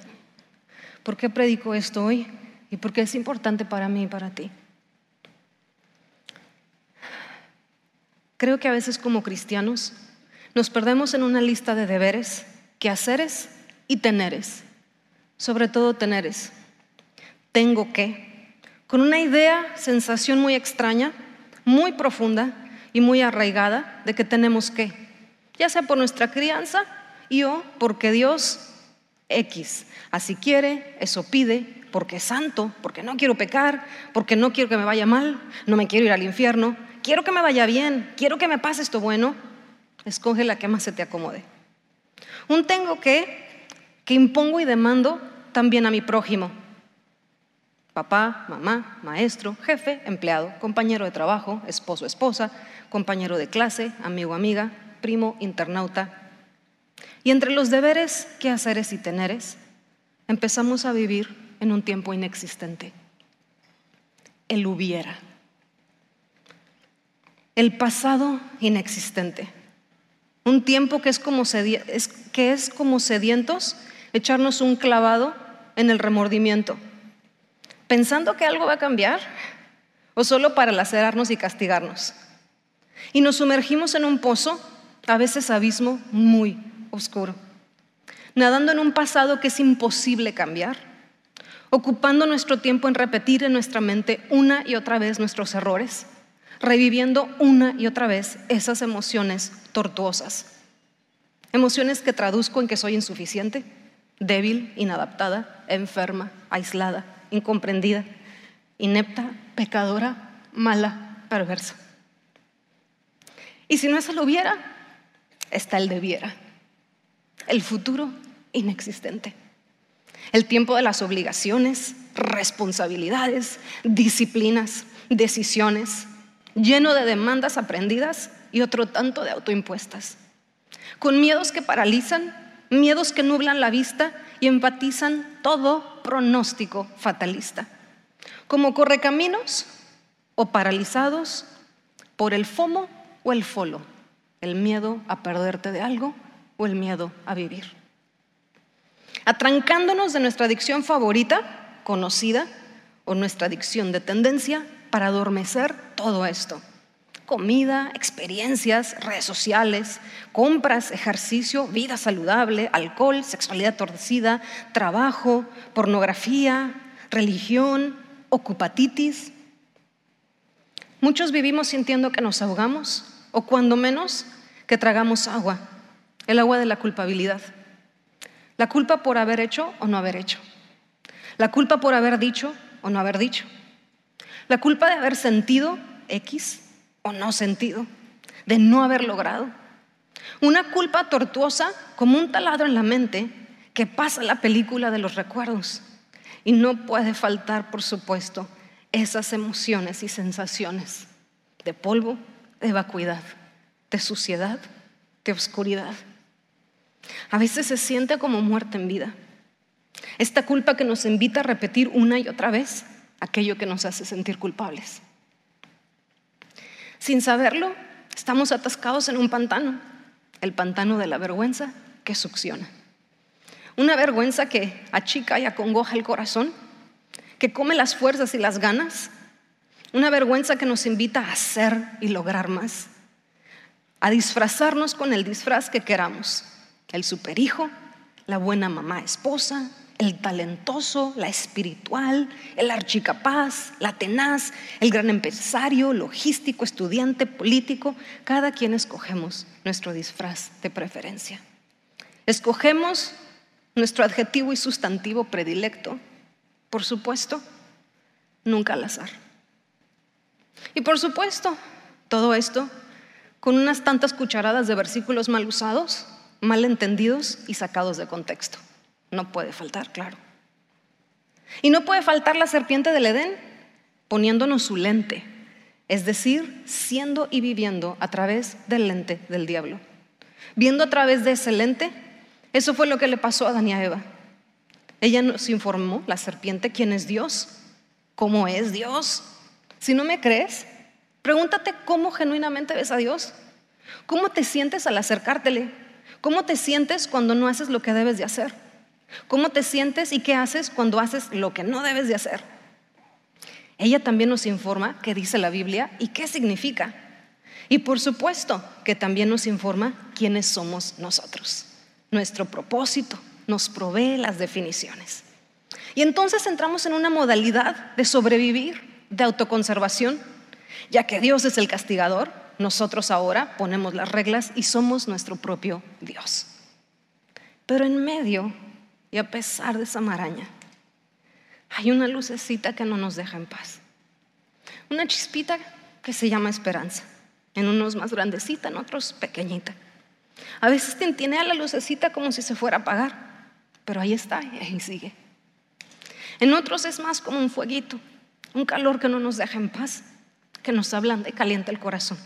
Speaker 2: ¿Por qué predico esto hoy? ¿Y por qué es importante para mí y para ti? Creo que a veces como cristianos nos perdemos en una lista de deberes, quehaceres y teneres, sobre todo teneres. Tengo que, con una idea, sensación muy extraña, muy profunda y muy arraigada de que tenemos que, ya sea por nuestra crianza y o porque Dios X, así quiere, eso pide, porque es santo, porque no quiero pecar, porque no quiero que me vaya mal, no me quiero ir al infierno, quiero que me vaya bien, quiero que me pase esto bueno, escoge la que más se te acomode. Un tengo que que impongo y demando también a mi prójimo. Papá, mamá, maestro, jefe, empleado, compañero de trabajo, esposo, esposa, compañero de clase, amigo, amiga, primo, internauta. Y entre los deberes, quehaceres y teneres, empezamos a vivir en un tiempo inexistente. El hubiera. El pasado inexistente. Un tiempo que es como, que es como sedientos, echarnos un clavado en el remordimiento, pensando que algo va a cambiar o solo para lacerarnos y castigarnos. Y nos sumergimos en un pozo, a veces abismo muy oscuro, nadando en un pasado que es imposible cambiar, ocupando nuestro tiempo en repetir en nuestra mente una y otra vez nuestros errores, reviviendo una y otra vez esas emociones tortuosas. Emociones que traduzco en que soy insuficiente, débil, inadaptada, enferma, aislada, incomprendida, inepta, pecadora, mala, perversa. Y si no eso lo hubiera, está el debiera, el futuro inexistente, el tiempo de las obligaciones, responsabilidades, disciplinas, decisiones, lleno de demandas aprendidas y otro tanto de autoimpuestas, con miedos que paralizan, miedos que nublan la vista y empatizan todo pronóstico fatalista, como correcaminos o paralizados por el FOMO o el FOLO, el miedo a perderte de algo o el miedo a vivir. Atrancándonos de nuestra adicción favorita, conocida, o nuestra adicción de tendencia para adormecer todo esto comida, experiencias, redes sociales, compras, ejercicio, vida saludable, alcohol, sexualidad torcida, trabajo, pornografía, religión, ocupatitis. Muchos vivimos sintiendo que nos ahogamos o cuando menos que tragamos agua, el agua de la culpabilidad. La culpa por haber hecho o no haber hecho. La culpa por haber dicho o no haber dicho. La culpa de haber sentido X o no sentido, de no haber logrado. Una culpa tortuosa como un taladro en la mente que pasa la película de los recuerdos. Y no puede faltar, por supuesto, esas emociones y sensaciones de polvo, de vacuidad, de suciedad, de oscuridad. A veces se siente como muerte en vida. Esta culpa que nos invita a repetir una y otra vez aquello que nos hace sentir culpables. Sin saberlo, estamos atascados en un pantano, el pantano de la vergüenza que succiona. Una vergüenza que achica y acongoja el corazón, que come las fuerzas y las ganas. Una vergüenza que nos invita a hacer y lograr más, a disfrazarnos con el disfraz que queramos, el superhijo, la buena mamá esposa, el talentoso, la espiritual, el archicapaz, la tenaz, el gran empresario, logístico, estudiante, político. Cada quien escogemos nuestro disfraz de preferencia. Escogemos nuestro adjetivo y sustantivo predilecto, por supuesto, nunca al azar. Y por supuesto, todo esto con unas tantas cucharadas de versículos mal usados, mal entendidos y sacados de contexto. No puede faltar, claro. Y no puede faltar la serpiente del Edén poniéndonos su lente, es decir, siendo y viviendo a través del lente del diablo. Viendo a través de ese lente, eso fue lo que le pasó a Adán y a Eva. Ella nos informó, la serpiente, quién es Dios, cómo es Dios. Si no me crees, pregúntate cómo genuinamente ves a Dios. ¿Cómo te sientes al acercártele? ¿Cómo te sientes cuando no haces lo que debes de hacer? ¿Cómo te sientes y qué haces cuando haces lo que no debes de hacer? Ella también nos informa qué dice la Biblia y qué significa. Y por supuesto que también nos informa quiénes somos nosotros, nuestro propósito, nos provee las definiciones. Y entonces entramos en una modalidad de sobrevivir, de autoconservación, ya que Dios es el castigador, nosotros ahora ponemos las reglas y somos nuestro propio Dios. Pero en medio y a pesar de esa maraña, hay una lucecita que no nos deja en paz. Una chispita que se llama esperanza. En unos más grandecita, en otros pequeñita. A veces tiene a la lucecita como si se fuera a apagar, pero ahí está y ahí sigue. En otros es más como un fueguito, un calor que no nos deja en paz, que nos ablanda y calienta el corazón.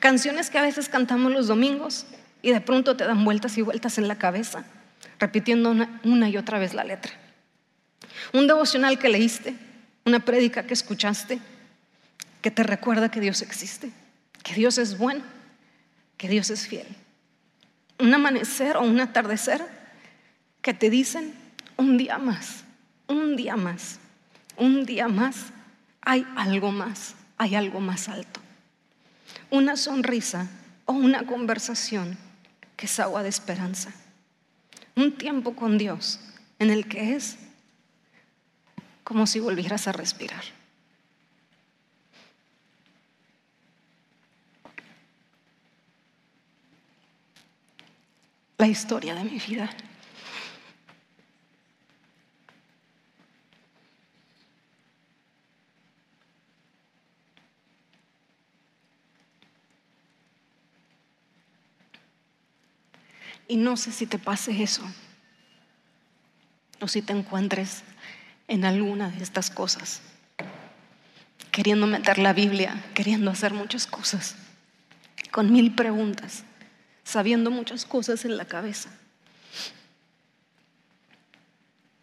Speaker 2: Canciones que a veces cantamos los domingos y de pronto te dan vueltas y vueltas en la cabeza, repitiendo una, y otra vez la letra. Un devocional que leíste, una prédica que escuchaste, que te recuerda que Dios existe, que Dios es bueno, que Dios es fiel. Un amanecer o un atardecer que te dicen un día más, un día más, un día más, hay algo más, hay algo más alto. Una sonrisa o una conversación que es agua de esperanza. Un tiempo con Dios en el que es como si volvieras a respirar. La historia de mi vida. Y no sé si te pase eso o si te encuentres en alguna de estas cosas, queriendo meter la Biblia, queriendo hacer muchas cosas, con mil preguntas, sabiendo muchas cosas en la cabeza.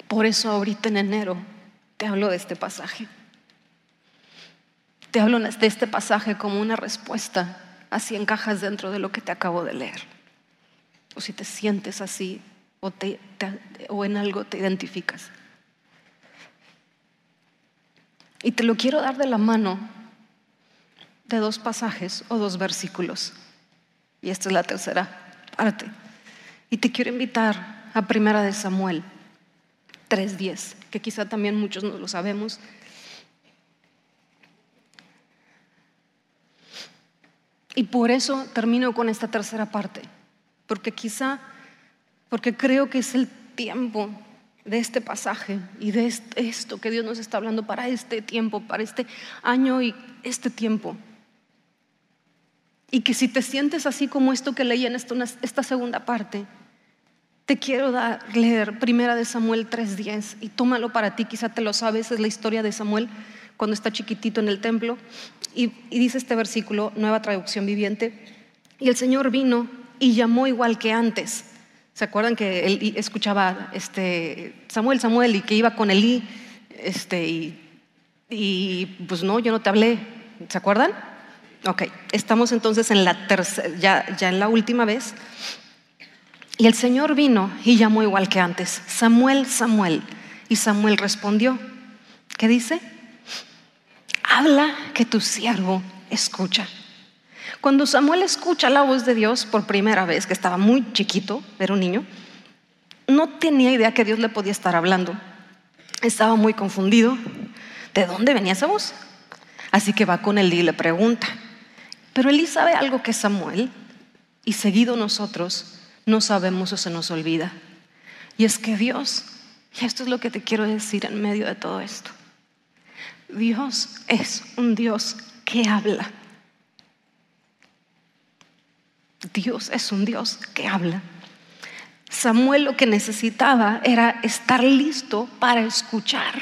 Speaker 2: Por eso ahorita en enero te hablo de este pasaje. Te hablo de este pasaje como una respuesta, así encajas dentro de lo que te acabo de leer o si te sientes así o, o en algo te identificas. Y te lo quiero dar de la mano de dos pasajes o dos versículos. Y esta es la tercera parte. Y te quiero invitar a Primera de Samuel 3.10, que quizá también muchos no lo sabemos. Y por eso termino con esta tercera parte porque quizá, porque creo que es el tiempo de este pasaje y de esto que Dios nos está hablando para este tiempo, para este año y este tiempo. Y que si te sientes así como esto que leí en esta, segunda parte, te quiero dar, leer Primera de Samuel 3:10 y tómalo para ti, quizá te lo sabes, es la historia de Samuel cuando está chiquitito en el templo. Y dice este versículo, nueva traducción viviente, y el Señor vino y llamó igual que antes. ¿Se acuerdan que él escuchaba este, Samuel, Samuel y que iba con Elí? Este, y, y pues no, yo no te hablé. ¿Se acuerdan? Ok, estamos entonces en la tercera, ya, ya en la última vez. Y el Señor vino y llamó igual que antes, Samuel, Samuel. Y Samuel respondió, ¿qué dice? Habla que tu siervo escucha. Cuando Samuel escucha la voz de Dios por primera vez, que estaba muy chiquito, era un niño, no tenía idea que Dios le podía estar hablando. Estaba muy confundido. ¿De dónde venía esa voz? Así que va con Elí y le pregunta. Pero Elí sabe algo que Samuel, y seguido nosotros, no sabemos o se nos olvida. Y es que Dios, y esto es lo que te quiero decir en medio de todo esto, Dios es un Dios que habla. Dios es un Dios que habla. Samuel lo que necesitaba era estar listo para escuchar.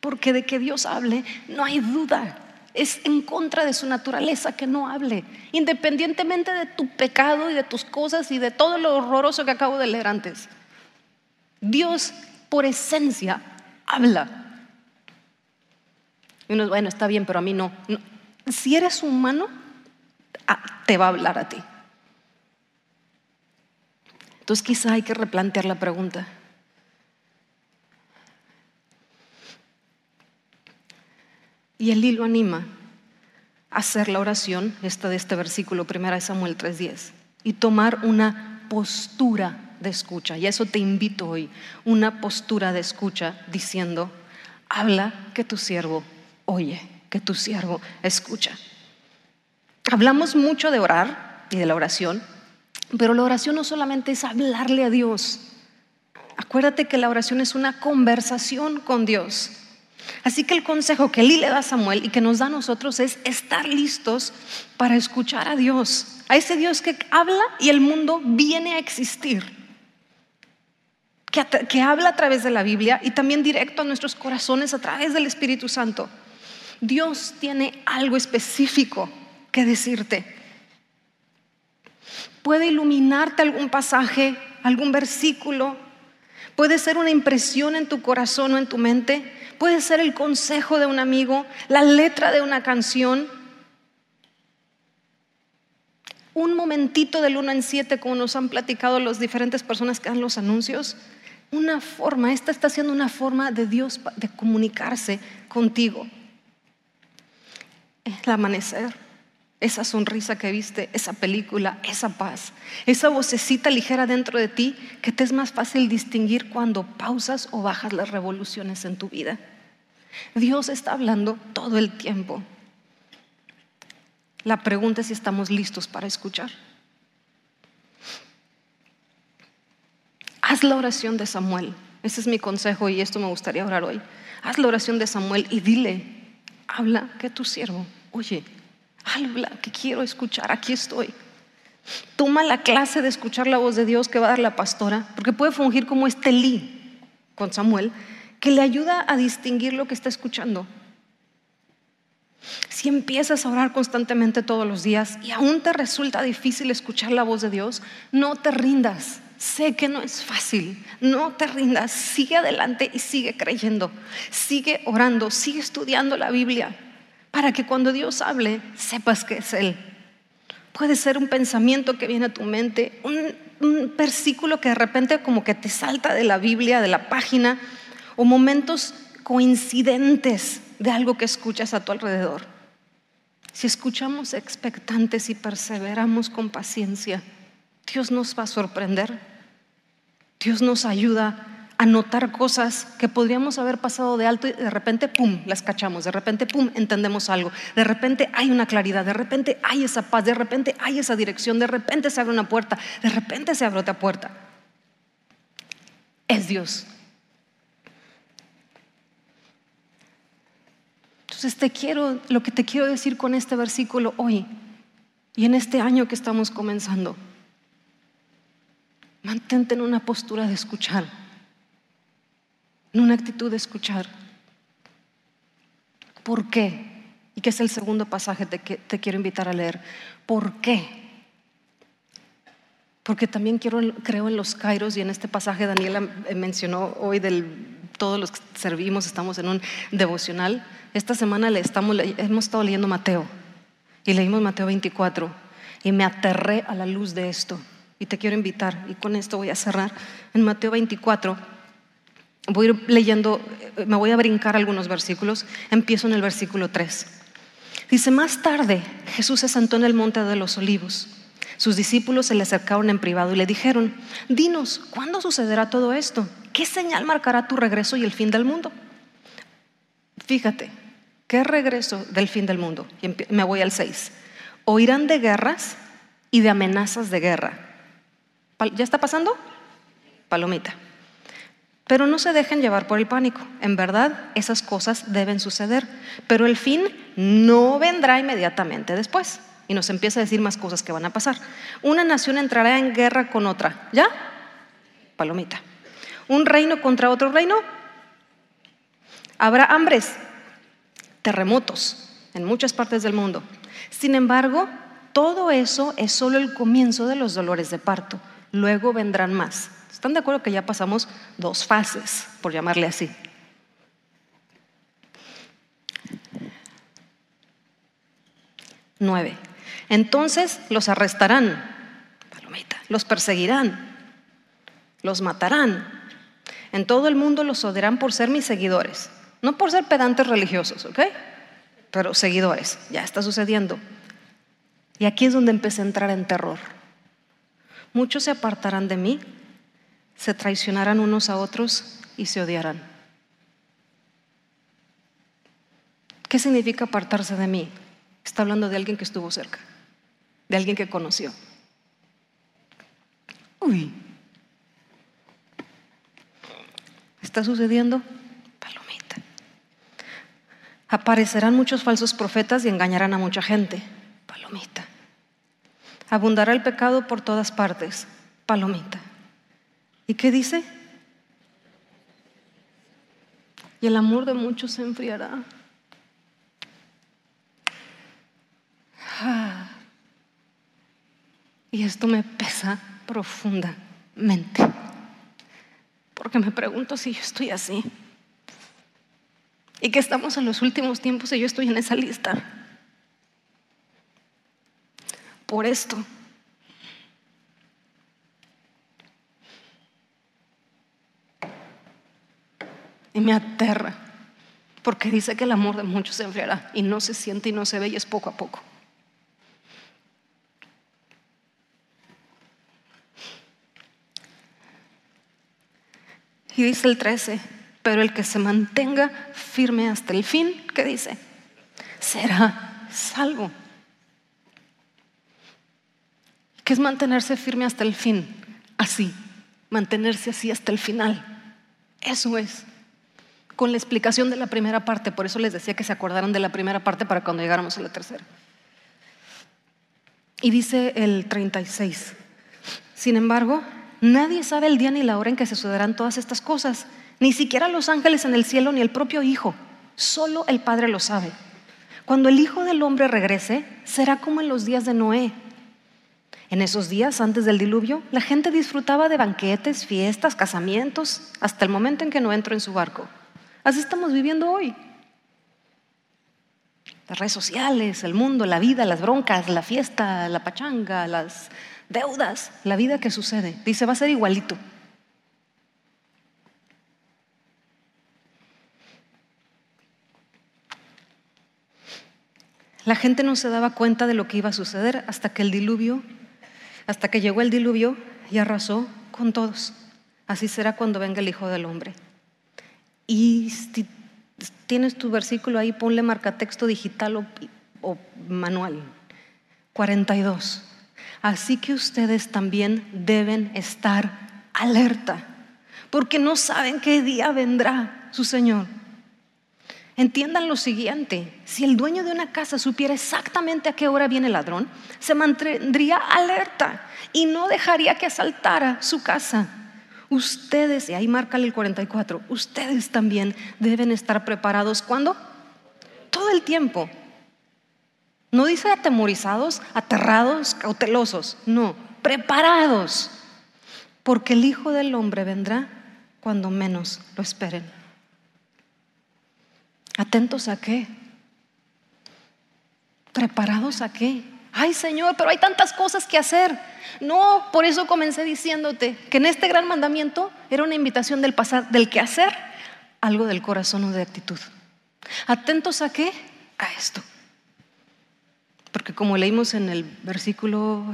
Speaker 2: Porque de que Dios hable, no hay duda. Es en contra de su naturaleza que no hable. Independientemente de tu pecado y de tus cosas y de todo lo horroroso que acabo de leer antes. Dios, por esencia, habla. Y uno, bueno, está bien, pero a mí no. Si eres humano, te va a hablar a ti. Entonces quizá hay que replantear la pregunta. Y el lo anima a hacer la oración, esta de este versículo, primera de Samuel 3:10, y tomar una postura de escucha. Y a eso te invito hoy, una postura de escucha diciendo, habla que tu siervo oye, que tu siervo escucha. Hablamos mucho de orar y de la oración, pero la oración no solamente es hablarle a Dios. Acuérdate que la oración es una conversación con Dios. Así que el consejo que Eli le da a Samuel y que nos da a nosotros es estar listos para escuchar a Dios, a ese Dios que habla y el mundo viene a existir, que, que habla a través de la Biblia y también directo a nuestros corazones a través del Espíritu Santo. Dios tiene algo específico decirte. Puede iluminarte algún pasaje, algún versículo, puede ser una impresión en tu corazón o en tu mente, puede ser el consejo de un amigo, la letra de una canción. Un momentito del 1 en 7, como nos han platicado las diferentes personas que dan los anuncios, una forma, esta está siendo una forma de Dios de comunicarse contigo. El amanecer, esa sonrisa que viste, esa película, esa paz, esa vocecita ligera dentro de ti que te es más fácil distinguir cuando pausas o bajas las revoluciones en tu vida. Dios está hablando todo el tiempo. La pregunta es si estamos listos para escuchar. Haz la oración de Samuel. Ese es mi consejo y esto me gustaría orar hoy. Haz la oración de Samuel y dile, habla que tu siervo, oye, que quiero escuchar, aquí estoy. Toma la clase de escuchar la voz de Dios que va a dar la pastora, porque puede fungir como este Lee con Samuel, que le ayuda a distinguir lo que está escuchando. Si empiezas a orar constantemente todos los días y aún te resulta difícil escuchar la voz de Dios, no te rindas. Sé que no es fácil, no te rindas, sigue adelante y sigue creyendo, sigue orando, sigue estudiando la Biblia, para que cuando Dios hable sepas que es Él. Puede ser un pensamiento que viene a tu mente, un, un versículo que de repente como que te salta de la Biblia, de la página, o momentos coincidentes de algo que escuchas a tu alrededor. Si escuchamos expectantes y perseveramos con paciencia, Dios nos va a sorprender. Dios nos ayuda a notar cosas que podríamos haber pasado de alto y de repente, ¡pum!, las cachamos, de repente, ¡pum!, entendemos algo, de repente hay una claridad, de repente hay esa paz, de repente hay esa dirección, de repente se abre una puerta, de repente se abre otra puerta. Es Dios. Entonces te quiero, lo que te quiero decir con este versículo hoy y en este año que estamos comenzando, mantente en una postura de escuchar, en una actitud de escuchar. ¿Por qué? Y que es el segundo pasaje que te quiero invitar a leer. ¿Por qué? Porque también quiero, creo en los kairos y en este pasaje Daniela mencionó hoy del todos los que servimos estamos en un devocional. Esta semana le estamos, hemos estado leyendo Mateo y leímos Mateo 24 y me aterré a la luz de esto. Y te quiero invitar, y con esto voy a cerrar. En Mateo 24 voy a ir leyendo, me voy a brincar algunos versículos. Empiezo en el versículo 3. Dice, más tarde Jesús se sentó en el monte de los olivos. Sus discípulos se le acercaron en privado y le dijeron, dinos, ¿cuándo sucederá todo esto? ¿Qué señal marcará tu regreso y el fin del mundo? Fíjate, ¿qué regreso del fin del mundo? me voy al 6. Oirán de guerras y de amenazas de guerra. ¿Ya está pasando? Palomita. Pero no se dejen llevar por el pánico. En verdad, esas cosas deben suceder. Pero el fin no vendrá inmediatamente después. Y nos empieza a decir más cosas que van a pasar. Una nación entrará en guerra con otra. ¿Ya? Palomita un reino contra otro reino. Habrá hambres, terremotos en muchas partes del mundo. Sin embargo, todo eso es solo el comienzo de los dolores de parto. Luego vendrán más. ¿Están de acuerdo que ya pasamos dos fases, por llamarle así? Nueve. Entonces los arrestarán, palomita, los perseguirán, los matarán en todo el mundo los odiarán por ser mis seguidores. No por ser pedantes religiosos, ¿ok? Pero seguidores. Ya está sucediendo. Y aquí es donde empecé a entrar en terror. Muchos se apartarán de mí se traicionarán unos a otros y se odiarán. ¿Qué significa apartarse de mí? Está hablando de alguien que estuvo cerca, de alguien que conoció. Uy, ¿está sucediendo? Palomita. Aparecerán muchos falsos profetas y engañarán a mucha gente. Palomita. Abundará el pecado por todas partes. Palomita. ¿Y qué dice? Y el amor de muchos se enfriará. Ah. Y esto me pesa profundamente. Porque me pregunto si yo estoy así. Y que estamos en los últimos tiempos y yo estoy en esa lista. Por esto. Y me aterra. Porque dice que el amor de muchos se enfriará y no se siente y no se ve y es poco a poco. Y dice el 13, pero el que se mantenga firme hasta el fin, ¿qué dice? Será salvo. ¿Qué es mantenerse firme hasta el fin? Así, mantenerse así hasta el final. Eso es. Con la explicación de la primera parte, por eso les decía que se acordaran de la primera parte para cuando llegáramos a la tercera. Y dice el 36, sin embargo, Nadie sabe el día ni la hora en que se sucederán todas estas cosas, ni siquiera los ángeles en el cielo ni el propio Hijo. Solo el Padre lo sabe. Cuando el Hijo del Hombre regrese, será como en los días de Noé. En esos días, antes del diluvio, la gente disfrutaba de banquetes, fiestas, casamientos, hasta el momento en que no entró en su barco. Así estamos viviendo hoy. Las redes sociales, el mundo, la vida, las broncas, la fiesta, la pachanga, las deudas, la vida que sucede. Dice, va a ser igualito. La gente no se daba cuenta de lo que iba a suceder hasta que el diluvio, hasta que llegó el diluvio y arrasó con todos. Así será cuando venga el Hijo del Hombre. Y si tienes tu versículo ahí, ponle marcatexto digital o, o manual. 42. Así que ustedes también deben estar alerta, porque no saben qué día vendrá su Señor. Entiendan lo siguiente, si el dueño de una casa supiera exactamente a qué hora viene el ladrón, se mantendría alerta y no dejaría que asaltara su casa. Ustedes, y ahí marca el 44, ustedes también deben estar preparados. ¿Cuándo? Todo el tiempo. No dice atemorizados, aterrados, cautelosos, no, preparados, porque el Hijo del Hombre vendrá cuando menos lo esperen. ¿Atentos a qué? ¿Preparados a qué? Ay Señor, pero hay tantas cosas que hacer. No, por eso comencé diciéndote que en este gran mandamiento era una invitación del pasar, del que hacer, algo del corazón o de actitud. ¿Atentos a qué? A esto. Porque como leímos en el versículo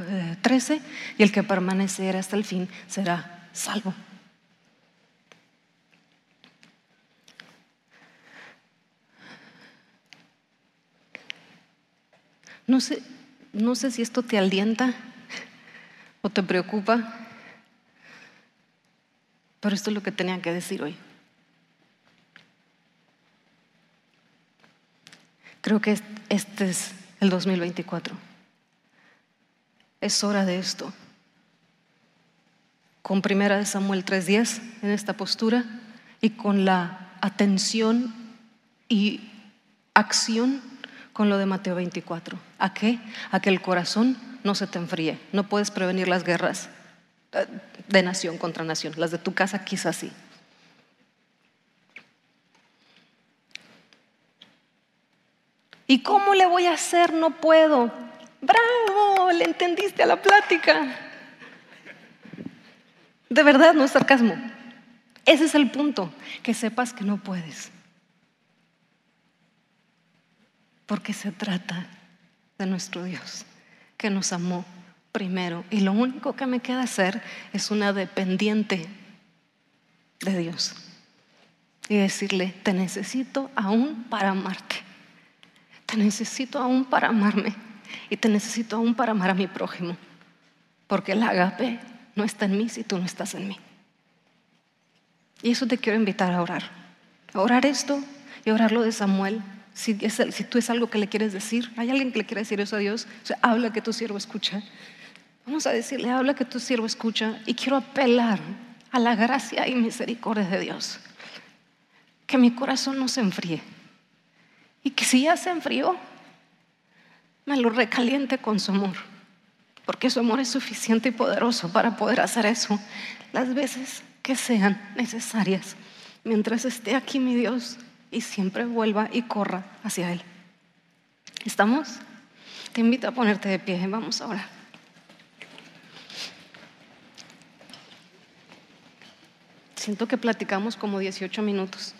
Speaker 2: 13, eh, y el que permanecerá hasta el fin será salvo. No sé, no sé si esto te alienta o te preocupa, pero esto es lo que tenía que decir hoy. Creo que este es el 2024. Es hora de esto. Con primera de Samuel 3:10 en esta postura y con la atención y acción con lo de Mateo 24. ¿A qué? A que el corazón no se te enfríe. No puedes prevenir las guerras eh, de nación contra nación. Las de tu casa quizás sí. ¿Y cómo le voy a hacer? No puedo. Bravo, le entendiste a la plática. De verdad, no es sarcasmo. Ese es el punto, que sepas que no puedes. Porque se trata de nuestro Dios, que nos amó primero. Y lo único que me queda hacer es una dependiente de Dios y decirle, te necesito aún para amarte, te necesito aún para amarme y te necesito aún para amar a mi prójimo, porque el agape no está en mí si tú no estás en mí. Y eso te quiero invitar a orar, a orar esto y orar lo de Samuel. Si, tú es algo que le quieres decir, hay alguien que le quiere decir eso a Dios, habla que tu siervo escucha. Vamos a decirle, habla que tu siervo escucha y quiero apelar a la gracia y misericordia de Dios. Que mi corazón no se enfríe. Y que si ya se enfrió, me lo recaliente con su amor. Porque su amor es suficiente y poderoso para poder hacer eso las veces que sean necesarias. Mientras esté aquí mi Dios y siempre vuelva y corra hacia Él. ¿Estamos? Te invito a ponerte de pie. Vamos ahora. Siento que platicamos como 18 minutos.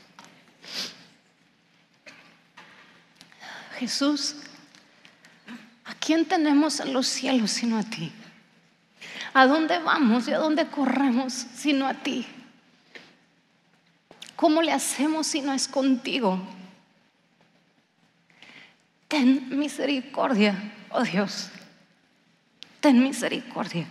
Speaker 2: Jesús, ¿a quién tenemos en los cielos sino a ti? ¿A dónde vamos y a dónde corremos sino a ti? ¿Cómo le hacemos si no es contigo? Ten misericordia, oh Dios. Ten misericordia.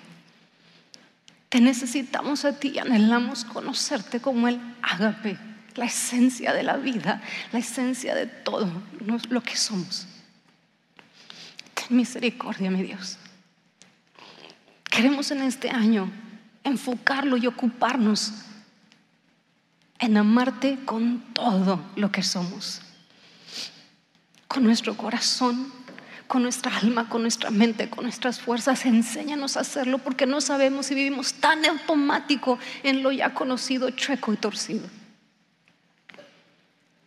Speaker 2: Te necesitamos a ti y anhelamos conocerte como el ágape, la esencia de la vida, la esencia de todo lo que somos. Ten misericordia, mi Dios. Queremos en este año enfocarlo y ocuparnos en amarte con todo lo que somos, con nuestro corazón, con nuestra alma, con nuestra mente, con nuestras fuerzas. Enséñanos a hacerlo porque no sabemos si vivimos tan automático en lo ya conocido, chueco y torcido.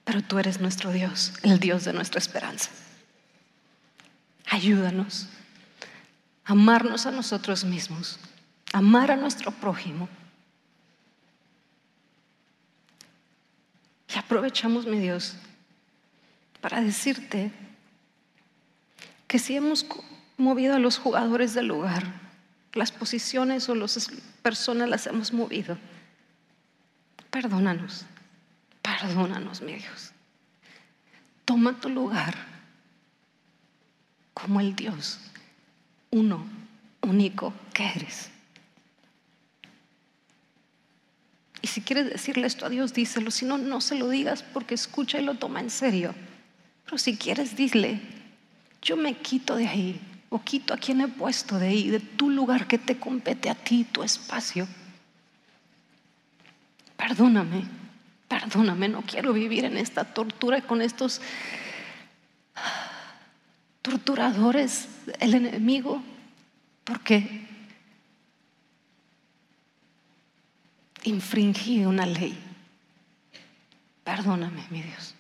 Speaker 2: Pero tú eres nuestro Dios, el Dios de nuestra esperanza. Ayúdanos a amarnos a nosotros mismos, amar a nuestro prójimo. Y aprovechamos, mi Dios, para decirte que si hemos movido a los jugadores del lugar, las posiciones o las personas las hemos movido, perdónanos, perdónanos, mi Dios. Toma tu lugar como el Dios, uno, único que eres. Y si quieres decirle esto a Dios, díselo. Si no, no se lo digas porque escucha y lo toma en serio. Pero si quieres, dile, yo me quito de ahí o quito a quien he puesto de ahí, de tu lugar que te compete a ti, tu espacio. Perdóname, perdóname, no quiero vivir en esta tortura con estos torturadores, el enemigo, porque infringí una ley. Perdóname, mi Dios.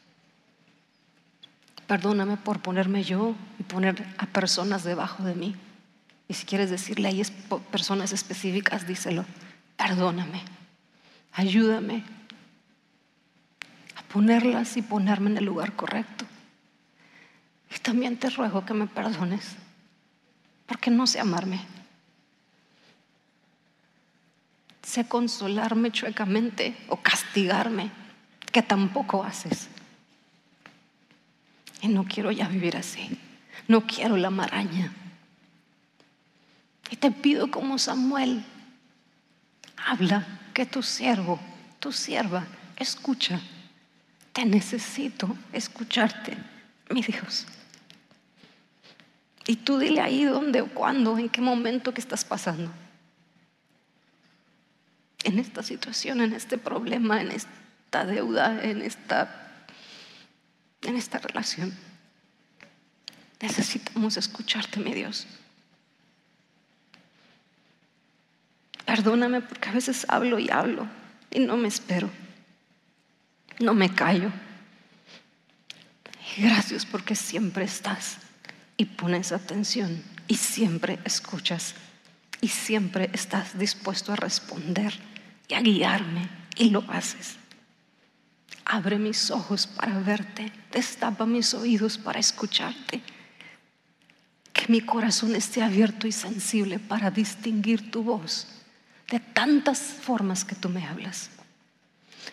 Speaker 2: Perdóname por ponerme yo y poner a personas debajo de mí. Y si quieres decirle ahí personas específicas, díselo. Perdóname. Ayúdame a ponerlas y ponerme en el lugar correcto. Y también te ruego que me perdones, porque no sé amarme. Consolarme chuecamente o castigarme, que tampoco haces. Y no quiero ya vivir así. No quiero la maraña. Y te pido como Samuel, habla que tu siervo, tu sierva, escucha. Te necesito escucharte, mi Dios. Y tú dile ahí dónde, cuándo, en qué momento que estás pasando. En esta situación, en este problema, en esta deuda, en esta en esta relación. Necesitamos escucharte, mi Dios. Perdóname porque a veces hablo y hablo y no me espero. No me callo. Y gracias porque siempre estás y pones atención y siempre escuchas y siempre estás dispuesto a responder y a guiarme y lo haces. Abre mis ojos para verte, destapa mis oídos para escucharte. Que mi corazón esté abierto y sensible para distinguir tu voz de tantas formas que tú me hablas.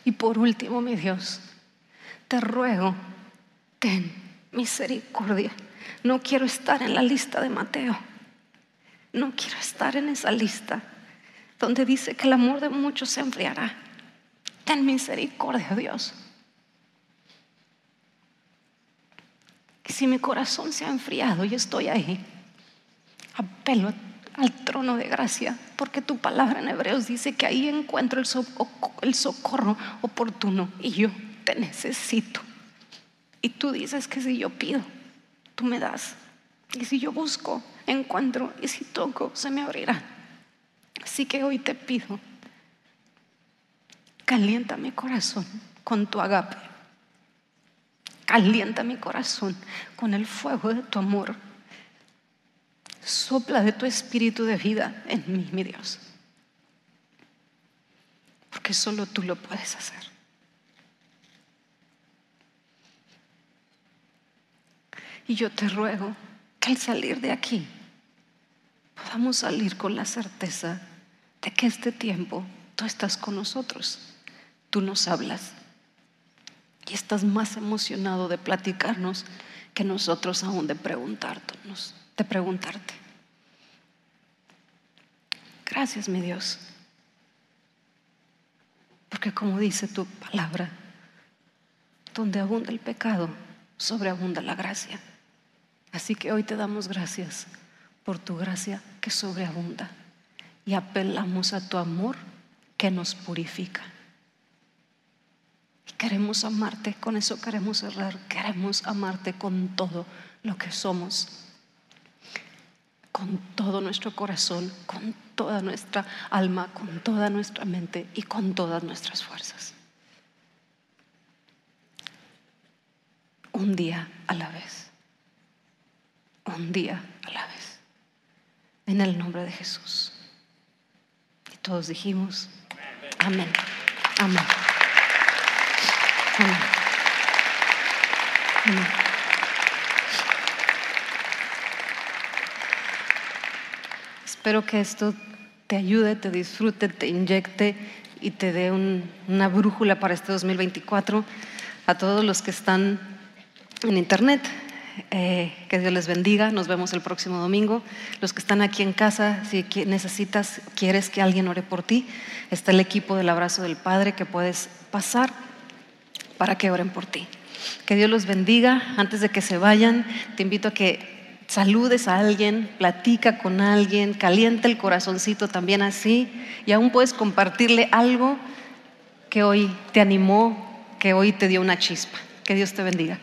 Speaker 2: Y por último, mi Dios, te ruego, ten misericordia. No quiero estar en la lista de Mateo. No quiero estar en esa lista donde dice que el amor de muchos se enfriará. Ten misericordia, Dios. Y si mi corazón se ha enfriado y estoy ahí, apelo al trono de gracia, porque tu palabra en Hebreos dice que ahí encuentro el, el socorro oportuno y yo te necesito. Y tú dices que si yo pido, tú me das. Y si yo busco, encuentro. Y si toco, se me abrirá. Así que hoy te pido, calienta mi corazón con tu agape. Calienta mi corazón con el fuego de tu amor. Sopla de tu espíritu de vida en mí, mi Dios. Porque solo tú lo puedes hacer. Y yo te ruego que al salir de aquí podamos salir con la certeza de que este tiempo tú estás con nosotros, tú nos hablas y estás más emocionado de platicarnos que nosotros aún de preguntarnos, de preguntarte. Gracias, mi Dios, porque como dice tu palabra, donde abunda el pecado, sobreabunda la gracia. Así que hoy te damos gracias por tu gracia que sobreabunda y apelamos a tu amor que nos purifica. Y queremos amarte, con eso queremos cerrar, queremos amarte con todo lo que somos, con todo nuestro corazón, con toda nuestra alma, con toda nuestra mente y con todas nuestras fuerzas. Un día a la vez un día a la vez. En el nombre de Jesús. Todos dijimos, amén, amén. Amén. Espero que esto te ayude, te disfrute, te inyecte y te dé una brújula para este 2024 a todos los que están en internet. Eh, que Dios les bendiga. Nos vemos el próximo domingo. Los que están aquí en casa, si necesitas, quieres que alguien ore por ti, está el equipo del abrazo del Padre que puedes pasar para que oren por ti. Que Dios los bendiga. Antes de que se vayan, te invito a que saludes a alguien, platica con alguien, calienta el corazoncito también así y aún puedes compartirle algo que hoy te animó, que hoy te dio una chispa. Que Dios te bendiga.